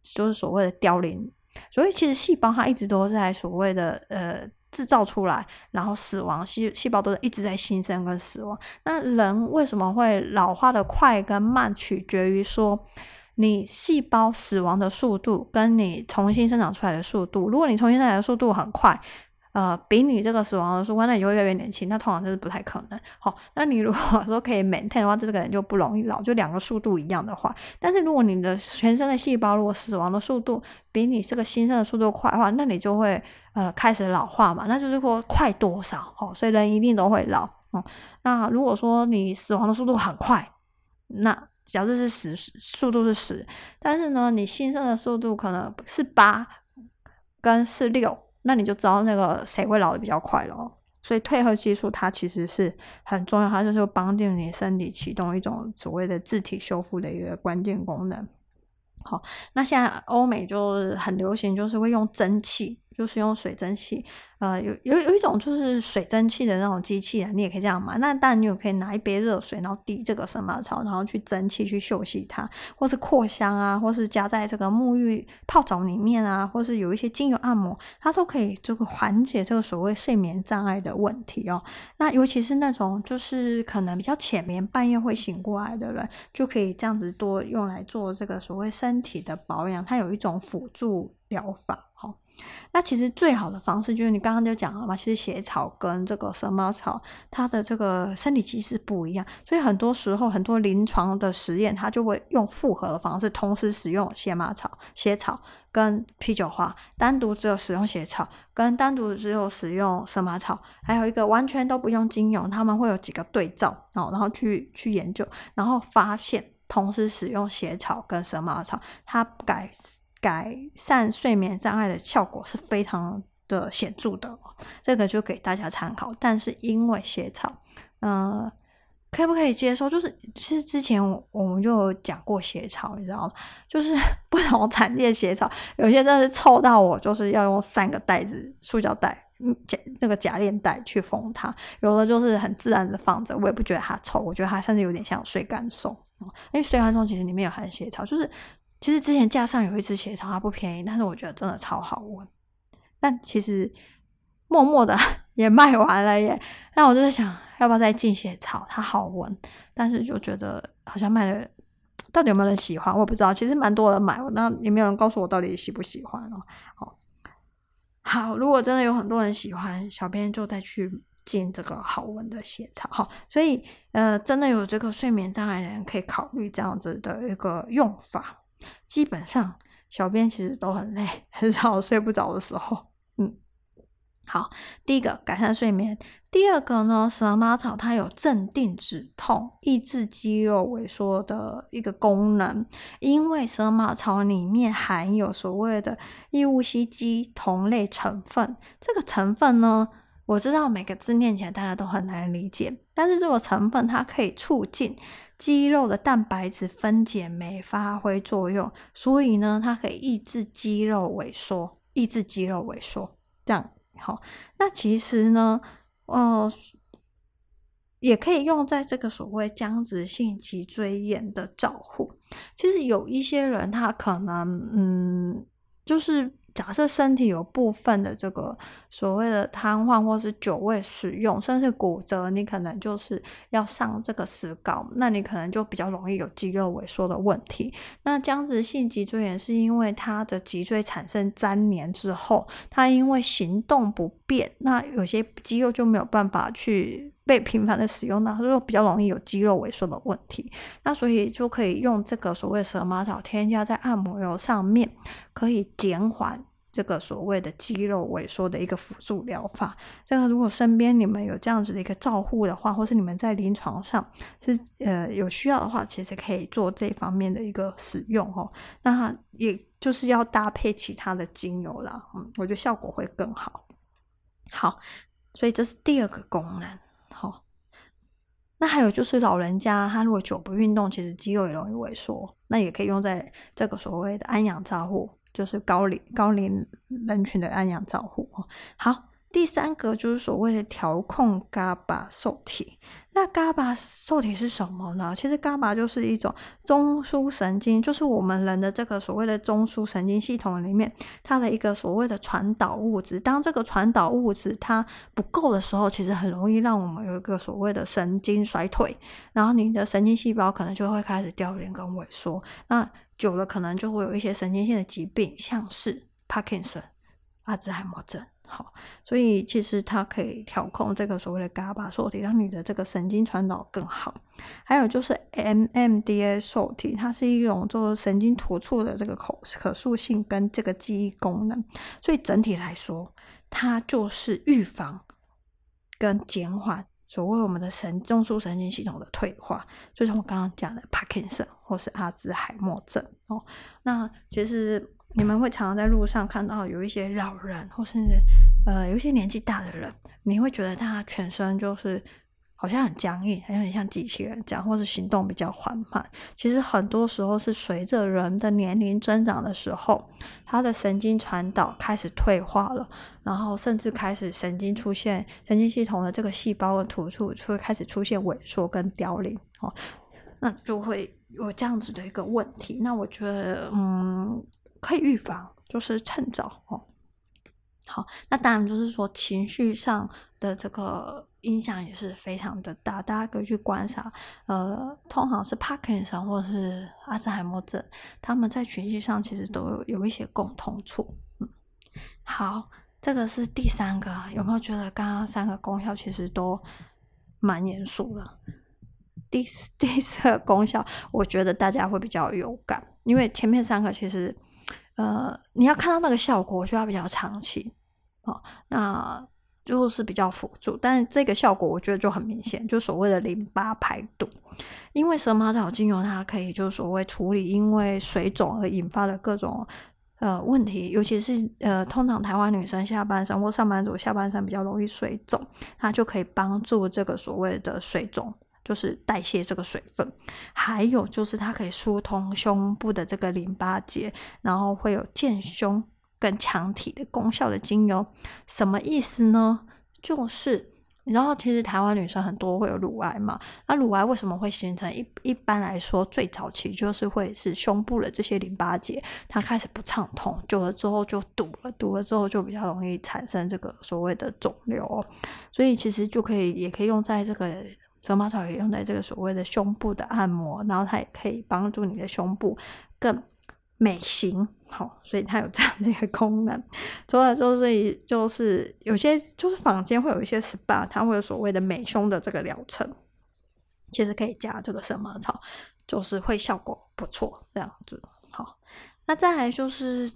就是所谓的凋零。所以其实细胞它一直都在所谓的呃。制造出来，然后死亡，细细胞都是一直在新生跟死亡。那人为什么会老化的快跟慢，取决于说你细胞死亡的速度跟你重新生长出来的速度。如果你重新生长的速度很快，呃，比你这个死亡的速度，那你就会越来越年轻。那通常就是不太可能。好，那你如果说可以 maintain 的话，这个人就不容易老，就两个速度一样的话。但是如果你的全身的细胞如果死亡的速度比你这个新生的速度快的话，那你就会呃开始老化嘛。那就是说快多少？哦，所以人一定都会老。哦，那如果说你死亡的速度很快，那假设是十，速度是十，但是呢，你新生的速度可能是八跟是六。那你就知道那个谁会老的比较快了。所以褪黑激素它其实是很重要，它就是帮助你身体启动一种所谓的自体修复的一个关键功能。好，那现在欧美就是很流行，就是会用蒸汽。就是用水蒸气，呃，有有有一种就是水蒸气的那种机器人，你也可以这样买。那当然你也可以拿一杯热水，然后滴这个蛇麻草，然后去蒸汽去嗅吸它，或是扩香啊，或是加在这个沐浴泡澡里面啊，或是有一些精油按摩，它都可以这个缓解这个所谓睡眠障碍的问题哦。那尤其是那种就是可能比较浅眠，半夜会醒过来的人，就可以这样子多用来做这个所谓身体的保养，它有一种辅助疗法哦。那其实最好的方式就是你刚刚就讲了嘛，其实血草跟这个蛇麻草，它的这个生理机制不一样，所以很多时候很多临床的实验，它就会用复合的方式，同时使用血马草、血草跟啤酒花，单独只有使用血草，跟单独只有使用蛇麻草，还有一个完全都不用精油，他们会有几个对照哦，然后去去研究，然后发现同时使用血草跟蛇麻草，它改。改善睡眠障碍的效果是非常的显著的，这个就给大家参考。但是因为血草，嗯、可不可以接受？就是其实之前我们就讲过血草，你知道吗？<laughs> 就是不同产地的血草，有些真的是臭到我，就是要用三个袋子塑胶袋，嗯，那个夹链袋去封它。有的就是很自然的放着，我也不觉得它臭，我觉得它甚至有点像水干松。因为水干松其实里面有含血草，就是。其实之前架上有一支血草，它不便宜，但是我觉得真的超好闻。但其实默默的 <laughs> 也卖完了耶。那我就在想，要不要再进血草？它好闻，但是就觉得好像卖的，到底有没有人喜欢？我不知道。其实蛮多人买，那也没有人告诉我到底喜不喜欢哦。好，好，如果真的有很多人喜欢，小编就再去进这个好闻的血草。好，所以呃，真的有这个睡眠障碍的人可以考虑这样子的一个用法。基本上，小编其实都很累，<laughs> 很少睡不着的时候。嗯，好，第一个改善睡眠，第二个呢，蛇麻草它有镇定止痛、抑制肌肉萎缩的一个功能，因为蛇麻草里面含有所谓的异戊烯基酮类成分，这个成分呢，我知道每个字念起来大家都很难理解，但是这个成分它可以促进。肌肉的蛋白质分解酶发挥作用，所以呢，它可以抑制肌肉萎缩，抑制肌肉萎缩。这样好，那其实呢，呃，也可以用在这个所谓僵直性脊椎炎的照护。其实有一些人他可能，嗯，就是假设身体有部分的这个所谓的瘫痪或是久未使用，甚至骨折，你可能就是要上这个石膏，那你可能就比较容易有肌肉萎缩的问题。那僵直性脊椎炎是因为它的脊椎产生粘连之后，它因为行动不便，那有些肌肉就没有办法去被频繁的使用，呢它就比较容易有肌肉萎缩的问题。那所以就可以用这个所谓蛇麻草添加在按摩油上面，可以减缓。这个所谓的肌肉萎缩的一个辅助疗法，这个如果身边你们有这样子的一个照护的话，或是你们在临床上是呃有需要的话，其实可以做这方面的一个使用哦。那也就是要搭配其他的精油啦，嗯，我觉得效果会更好。好，所以这是第二个功能。那还有就是老人家他如果久不运动，其实肌肉也容易萎缩，那也可以用在这个所谓的安养照护。就是高龄高龄人群的安养照护哦。好，第三个就是所谓的调控 GABA 受体。那 GABA 受体是什么呢？其实 GABA 就是一种中枢神经，就是我们人的这个所谓的中枢神经系统里面，它的一个所谓的传导物质。当这个传导物质它不够的时候，其实很容易让我们有一个所谓的神经衰退，然后你的神经细胞可能就会开始凋零跟萎缩。那久了可能就会有一些神经性的疾病，像是帕金森、阿兹海默症。好，所以其实它可以调控这个所谓的 GABA 受体，让你的这个神经传导更好。还有就是 MMDA 受体，它是一种做神经突触的这个可可塑性跟这个记忆功能。所以整体来说，它就是预防跟减缓。所谓我们的神中枢神经系统的退化，就像我刚刚讲的帕金森或是阿兹海默症哦。那其实你们会常常在路上看到有一些老人，或是呃有一些年纪大的人，你会觉得他全身就是。好像很僵硬，好像很像机器人这样，或是行动比较缓慢。其实很多时候是随着人的年龄增长的时候，他的神经传导开始退化了，然后甚至开始神经出现神经系统的这个细胞的突触，就会开始出现萎缩跟凋零哦，那就会有这样子的一个问题。那我觉得，嗯，可以预防，就是趁早哦。好，那当然就是说情绪上的这个影响也是非常的大，大家可以去观察。呃，通常是帕金森或是阿兹海默症，他们在情绪上其实都有有一些共同处。嗯，好，这个是第三个，有没有觉得刚刚三个功效其实都蛮严肃的？第四 <laughs> 第四个功效，我觉得大家会比较有感，因为前面三个其实。呃，你要看到那个效果，需要比较长期，哦，那就是比较辅助。但这个效果我觉得就很明显，就所谓的淋巴排毒。因为蛇麻草精油它可以就是所谓处理因为水肿而引发的各种呃问题，尤其是呃通常台湾女生下半身或上班族下半身比较容易水肿，它就可以帮助这个所谓的水肿。就是代谢这个水分，还有就是它可以疏通胸部的这个淋巴结，然后会有健胸跟强体的功效的精油。什么意思呢？就是你知道，其实台湾女生很多会有乳癌嘛，那乳癌为什么会形成？一一般来说，最早期就是会是胸部的这些淋巴结它开始不畅通，久了之后就堵了，堵了之后就比较容易产生这个所谓的肿瘤。所以其实就可以，也可以用在这个。蛇麻草也用在这个所谓的胸部的按摩，然后它也可以帮助你的胸部更美型，好，所以它有这样的一个功能。除了就是就是有些就是坊间会有一些 SPA，它会有所谓的美胸的这个疗程，其实可以加这个蛇麻草，就是会效果不错，这样子。好，那再来就是。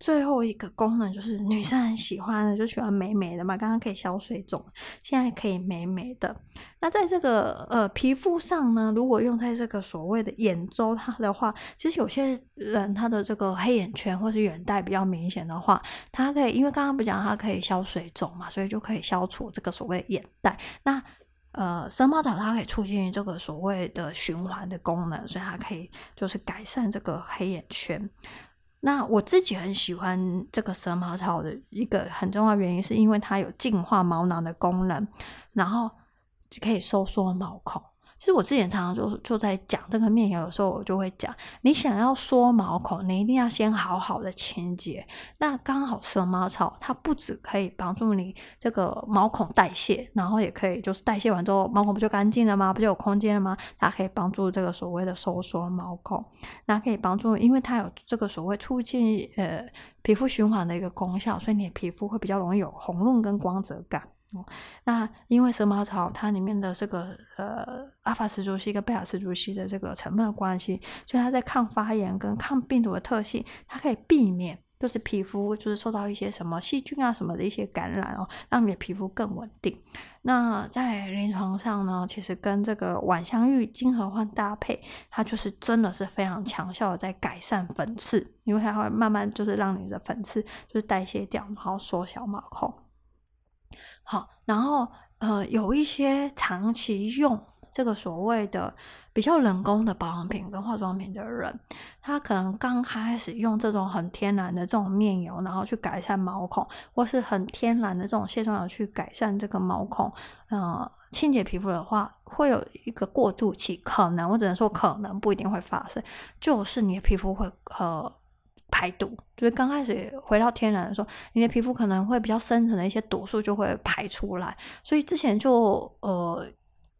最后一个功能就是女生很喜欢的，就喜欢美美的嘛。刚刚可以消水肿，现在可以美美的。那在这个呃皮肤上呢，如果用在这个所谓的眼周它的话，其实有些人他的这个黑眼圈或是眼袋比较明显的话，它可以因为刚刚不讲它可以消水肿嘛，所以就可以消除这个所谓眼袋。那呃，蛇麻草它可以促进这个所谓的循环的功能，所以它可以就是改善这个黑眼圈。那我自己很喜欢这个蛇毛草的一个很重要原因，是因为它有净化毛囊的功能，然后可以收缩毛孔。其实我之前常常就就在讲这个面油的时候，我就会讲，你想要缩毛孔，你一定要先好好的清洁。那刚好蛇毛草它不只可以帮助你这个毛孔代谢，然后也可以就是代谢完之后毛孔不就干净了吗？不就有空间了吗？它可以帮助这个所谓的收缩毛孔，那可以帮助，因为它有这个所谓促进呃皮肤循环的一个功效，所以你的皮肤会比较容易有红润跟光泽感。哦，那因为蛇毛草它里面的这个呃阿法石竹烯跟贝塔石竹烯的这个成分的关系，所以它在抗发炎跟抗病毒的特性，它可以避免就是皮肤就是受到一些什么细菌啊什么的一些感染哦，让你的皮肤更稳定。那在临床上呢，其实跟这个晚香玉金合欢搭配，它就是真的是非常强效的在改善粉刺，因为它会慢慢就是让你的粉刺就是代谢掉，然后缩小毛孔。好，然后呃，有一些长期用这个所谓的比较人工的保养品跟化妆品的人，他可能刚开始用这种很天然的这种面油，然后去改善毛孔，或是很天然的这种卸妆油去改善这个毛孔，呃，清洁皮肤的话，会有一个过渡期，可能我只能说可能不一定会发生，就是你的皮肤会呃。排毒，就是刚开始回到天然的时候，你的皮肤可能会比较深层的一些毒素就会排出来，所以之前就呃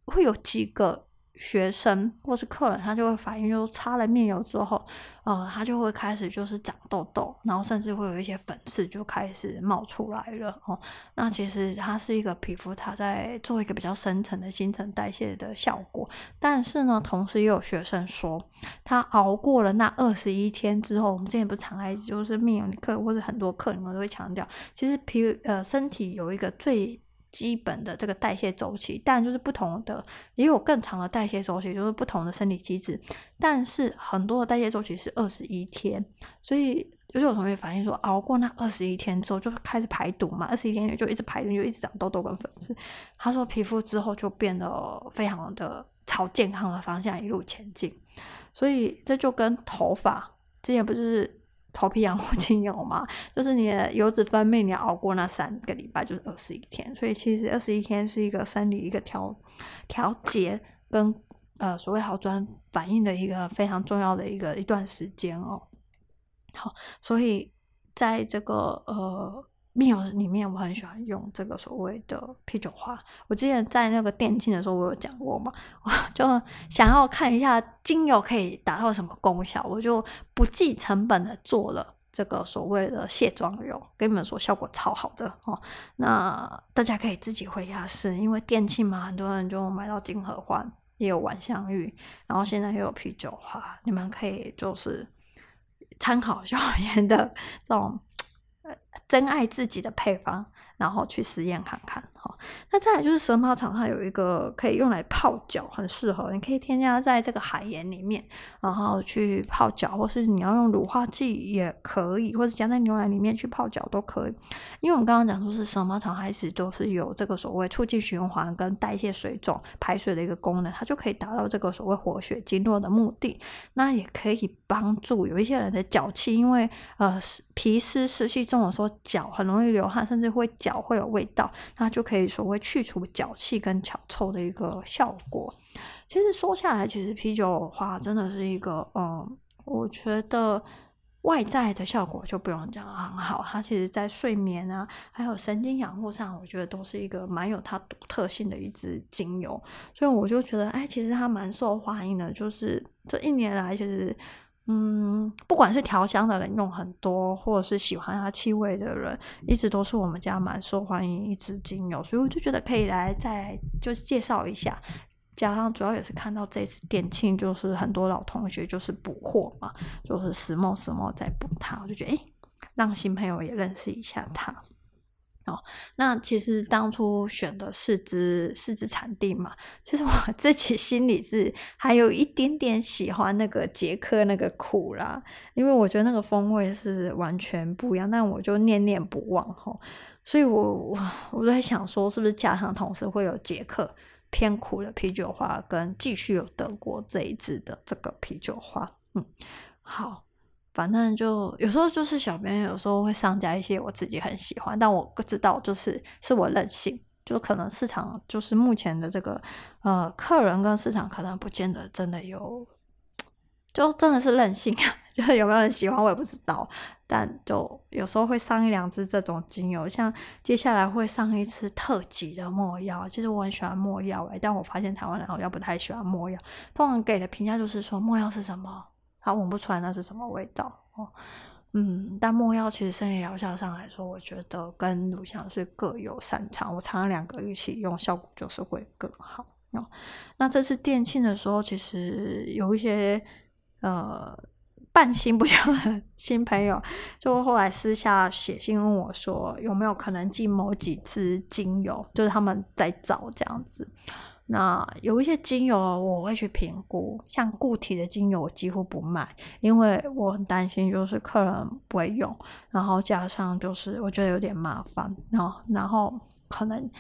会有几个。学生或是客人，他就会反映，就是擦了面油之后，呃，他就会开始就是长痘痘，然后甚至会有一些粉刺就开始冒出来了哦。那其实它是一个皮肤，它在做一个比较深层的新陈代谢的效果。但是呢，同时也有学生说，他熬过了那二十一天之后，我们之前不是常来就是面油课或者很多课里面都会强调，其实皮呃身体有一个最。基本的这个代谢周期，但就是不同的，也有更长的代谢周期，就是不同的生理机制。但是很多的代谢周期是二十一天，所以有有同学反映说，熬过那二十一天之后就开始排毒嘛，二十一天就一直排毒，就一直长痘痘跟粉刺。他说皮肤之后就变得非常的朝健康的方向一路前进，所以这就跟头发之前不是。头皮养护精油嘛，就是你的油脂分泌，你要熬过那三个礼拜，就是二十一天。所以其实二十一天是一个生理一个调调节跟呃所谓好转反应的一个非常重要的一个一段时间哦。好，所以在这个呃。面油里面，我很喜欢用这个所谓的啤酒花。我之前在那个店庆的时候，我有讲过嘛，我 <laughs> 就想要看一下精油可以达到什么功效，我就不计成本的做了这个所谓的卸妆油，跟你们说效果超好的哦。那大家可以自己回家试，因为店庆嘛，很多人就买到金合欢，也有晚香玉，然后现在又有啤酒花，你们可以就是参考校园的这种。真爱自己的配方，然后去实验看看哈。那再来就是蛇毛草，它有一个可以用来泡脚，很适合。你可以添加在这个海盐里面，然后去泡脚，或是你要用乳化剂也可以，或者加在牛奶里面去泡脚都可以。因为我们刚刚讲说是蛇毛草，还是都是有这个所谓促进循环跟代谢水肿、排水的一个功能，它就可以达到这个所谓活血经络的目的。那也可以帮助有一些人的脚气，因为呃是皮湿湿气重的时候，脚很容易流汗，甚至会脚会有味道，那就可以所谓去除脚气跟脚臭的一个效果。其实说下来，其实啤酒的话真的是一个，嗯，我觉得外在的效果就不用讲很好。它其实在睡眠啊，还有神经养护上，我觉得都是一个蛮有它独特性的一支精油。所以我就觉得，哎，其实它蛮受欢迎的。就是这一年来，其实。嗯，不管是调香的人用很多，或者是喜欢它气味的人，一直都是我们家蛮受欢迎一支精油，所以我就觉得可以来再就是介绍一下。加上主要也是看到这次店庆，就是很多老同学就是补货嘛，就是什么什么在补它，我就觉得哎，让新朋友也认识一下它。哦，那其实当初选的四支四支产地嘛，其实我自己心里是还有一点点喜欢那个捷克那个苦啦，因为我觉得那个风味是完全不一样，但我就念念不忘吼，所以我我我在想说，是不是加上同时会有捷克偏苦的啤酒花，跟继续有德国这一支的这个啤酒花，嗯，好。反正就有时候就是小编有时候会上架一些我自己很喜欢，但我不知道就是是我任性，就可能市场就是目前的这个呃客人跟市场可能不见得真的有，就真的是任性啊，<laughs> 就是有没有人喜欢我也不知道，但就有时候会上一两支这种精油，像接下来会上一支特级的没药，其实我很喜欢没药哎，但我发现台湾人好像不太喜欢没药，通常给的评价就是说没药是什么，他闻不出来那是什么味道哦。嗯，但墨药其实生理疗效上来说，我觉得跟乳香是各有擅长。我常常两个一起用，效果就是会更好。哦，那这次店庆的时候，其实有一些呃半新不交的新朋友，就后来私下写信问我说，有没有可能进某几支精油，就是他们在找这样子。那有一些精油我会去评估，像固体的精油我几乎不卖，因为我很担心就是客人不会用，然后加上就是我觉得有点麻烦，然后然后可能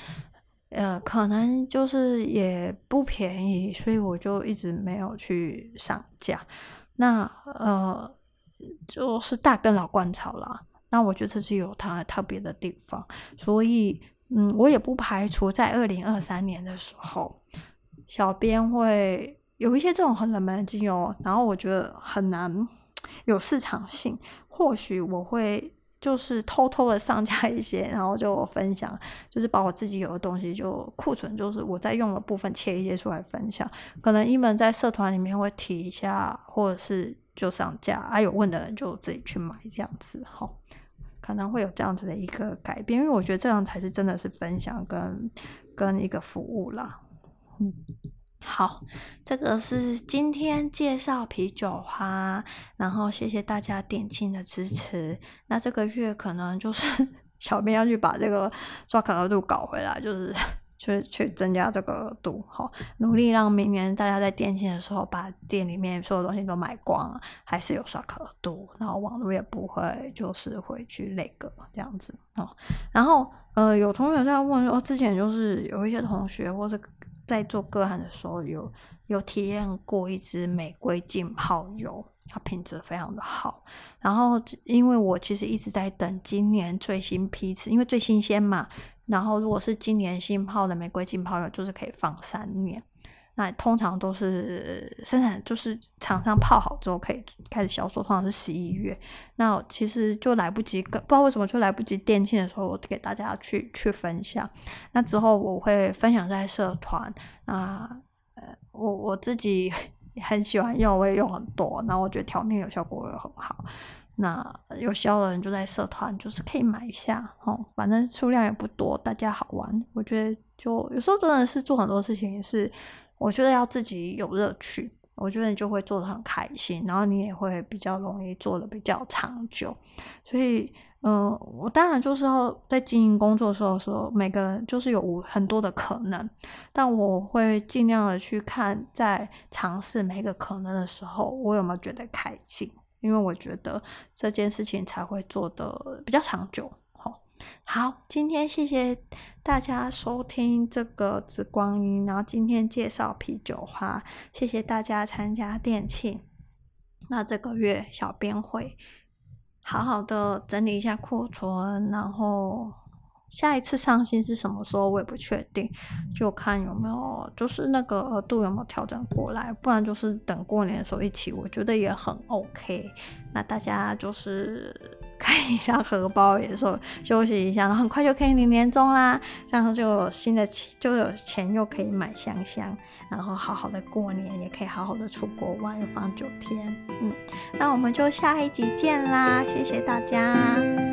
呃可能就是也不便宜，所以我就一直没有去上架。那呃就是大根老灌草啦，那我觉得这是有它特别的地方，所以。嗯，我也不排除在二零二三年的时候，小编会有一些这种很冷门的精油，然后我觉得很难有市场性，或许我会就是偷偷的上架一些，然后就分享，就是把我自己有的东西就库存，就是我在用的部分切一些出来分享，可能一门在社团里面会提一下，或者是就上架，啊有问的人就自己去买这样子，齁。可能会有这样子的一个改变，因为我觉得这样才是真的是分享跟跟一个服务啦。嗯，好，这个是今天介绍啤酒花，然后谢谢大家点进的支持。那这个月可能就是 <laughs> 小编要去把这个刷卡额度搞回来，就是。去去增加这个额度，好，努力让明年大家在店庆的时候把店里面所有东西都买光了，还是有刷卡额度，然后网络也不会就是会去那个这样子哦。然后呃，有同学在问说，之前就是有一些同学或者在做个案的时候有有体验过一支玫瑰浸泡油，它品质非常的好。然后因为我其实一直在等今年最新批次，因为最新鲜嘛。然后，如果是今年新泡的玫瑰浸泡油，就是可以放三年。那通常都是生产，就是厂商泡好之后可以开始销售，通常是十一月。那其实就来不及，不知道为什么就来不及店庆的时候，我给大家去去分享。那之后我会分享在社团。那呃，我我自己 <laughs> 很喜欢用，我也用很多。那我觉得调面有效果也很好。那有需要的人就在社团，就是可以买一下哦，反正数量也不多，大家好玩。我觉得就有时候真的是做很多事情，也是我觉得要自己有乐趣，我觉得你就会做得很开心，然后你也会比较容易做的比较长久。所以，嗯、我当然就是要在经营工作的时候说，每个人就是有很多的可能，但我会尽量的去看，在尝试每个可能的时候，我有没有觉得开心。因为我觉得这件事情才会做的比较长久。好，好，今天谢谢大家收听这个紫光阴，然后今天介绍啤酒花，谢谢大家参加店庆。那这个月小编会好好的整理一下库存，然后。下一次上新是什么时候，我也不确定，就看有没有，就是那个额度有没有调整过来，不然就是等过年的时候一起，我觉得也很 OK。那大家就是 <laughs> 看一下荷包，有时候休息一下，然后很快就可以领年终啦，这样就有新的钱，就有钱又可以买香香，然后好好的过年，也可以好好的出国玩，又放九天。嗯，那我们就下一集见啦，谢谢大家。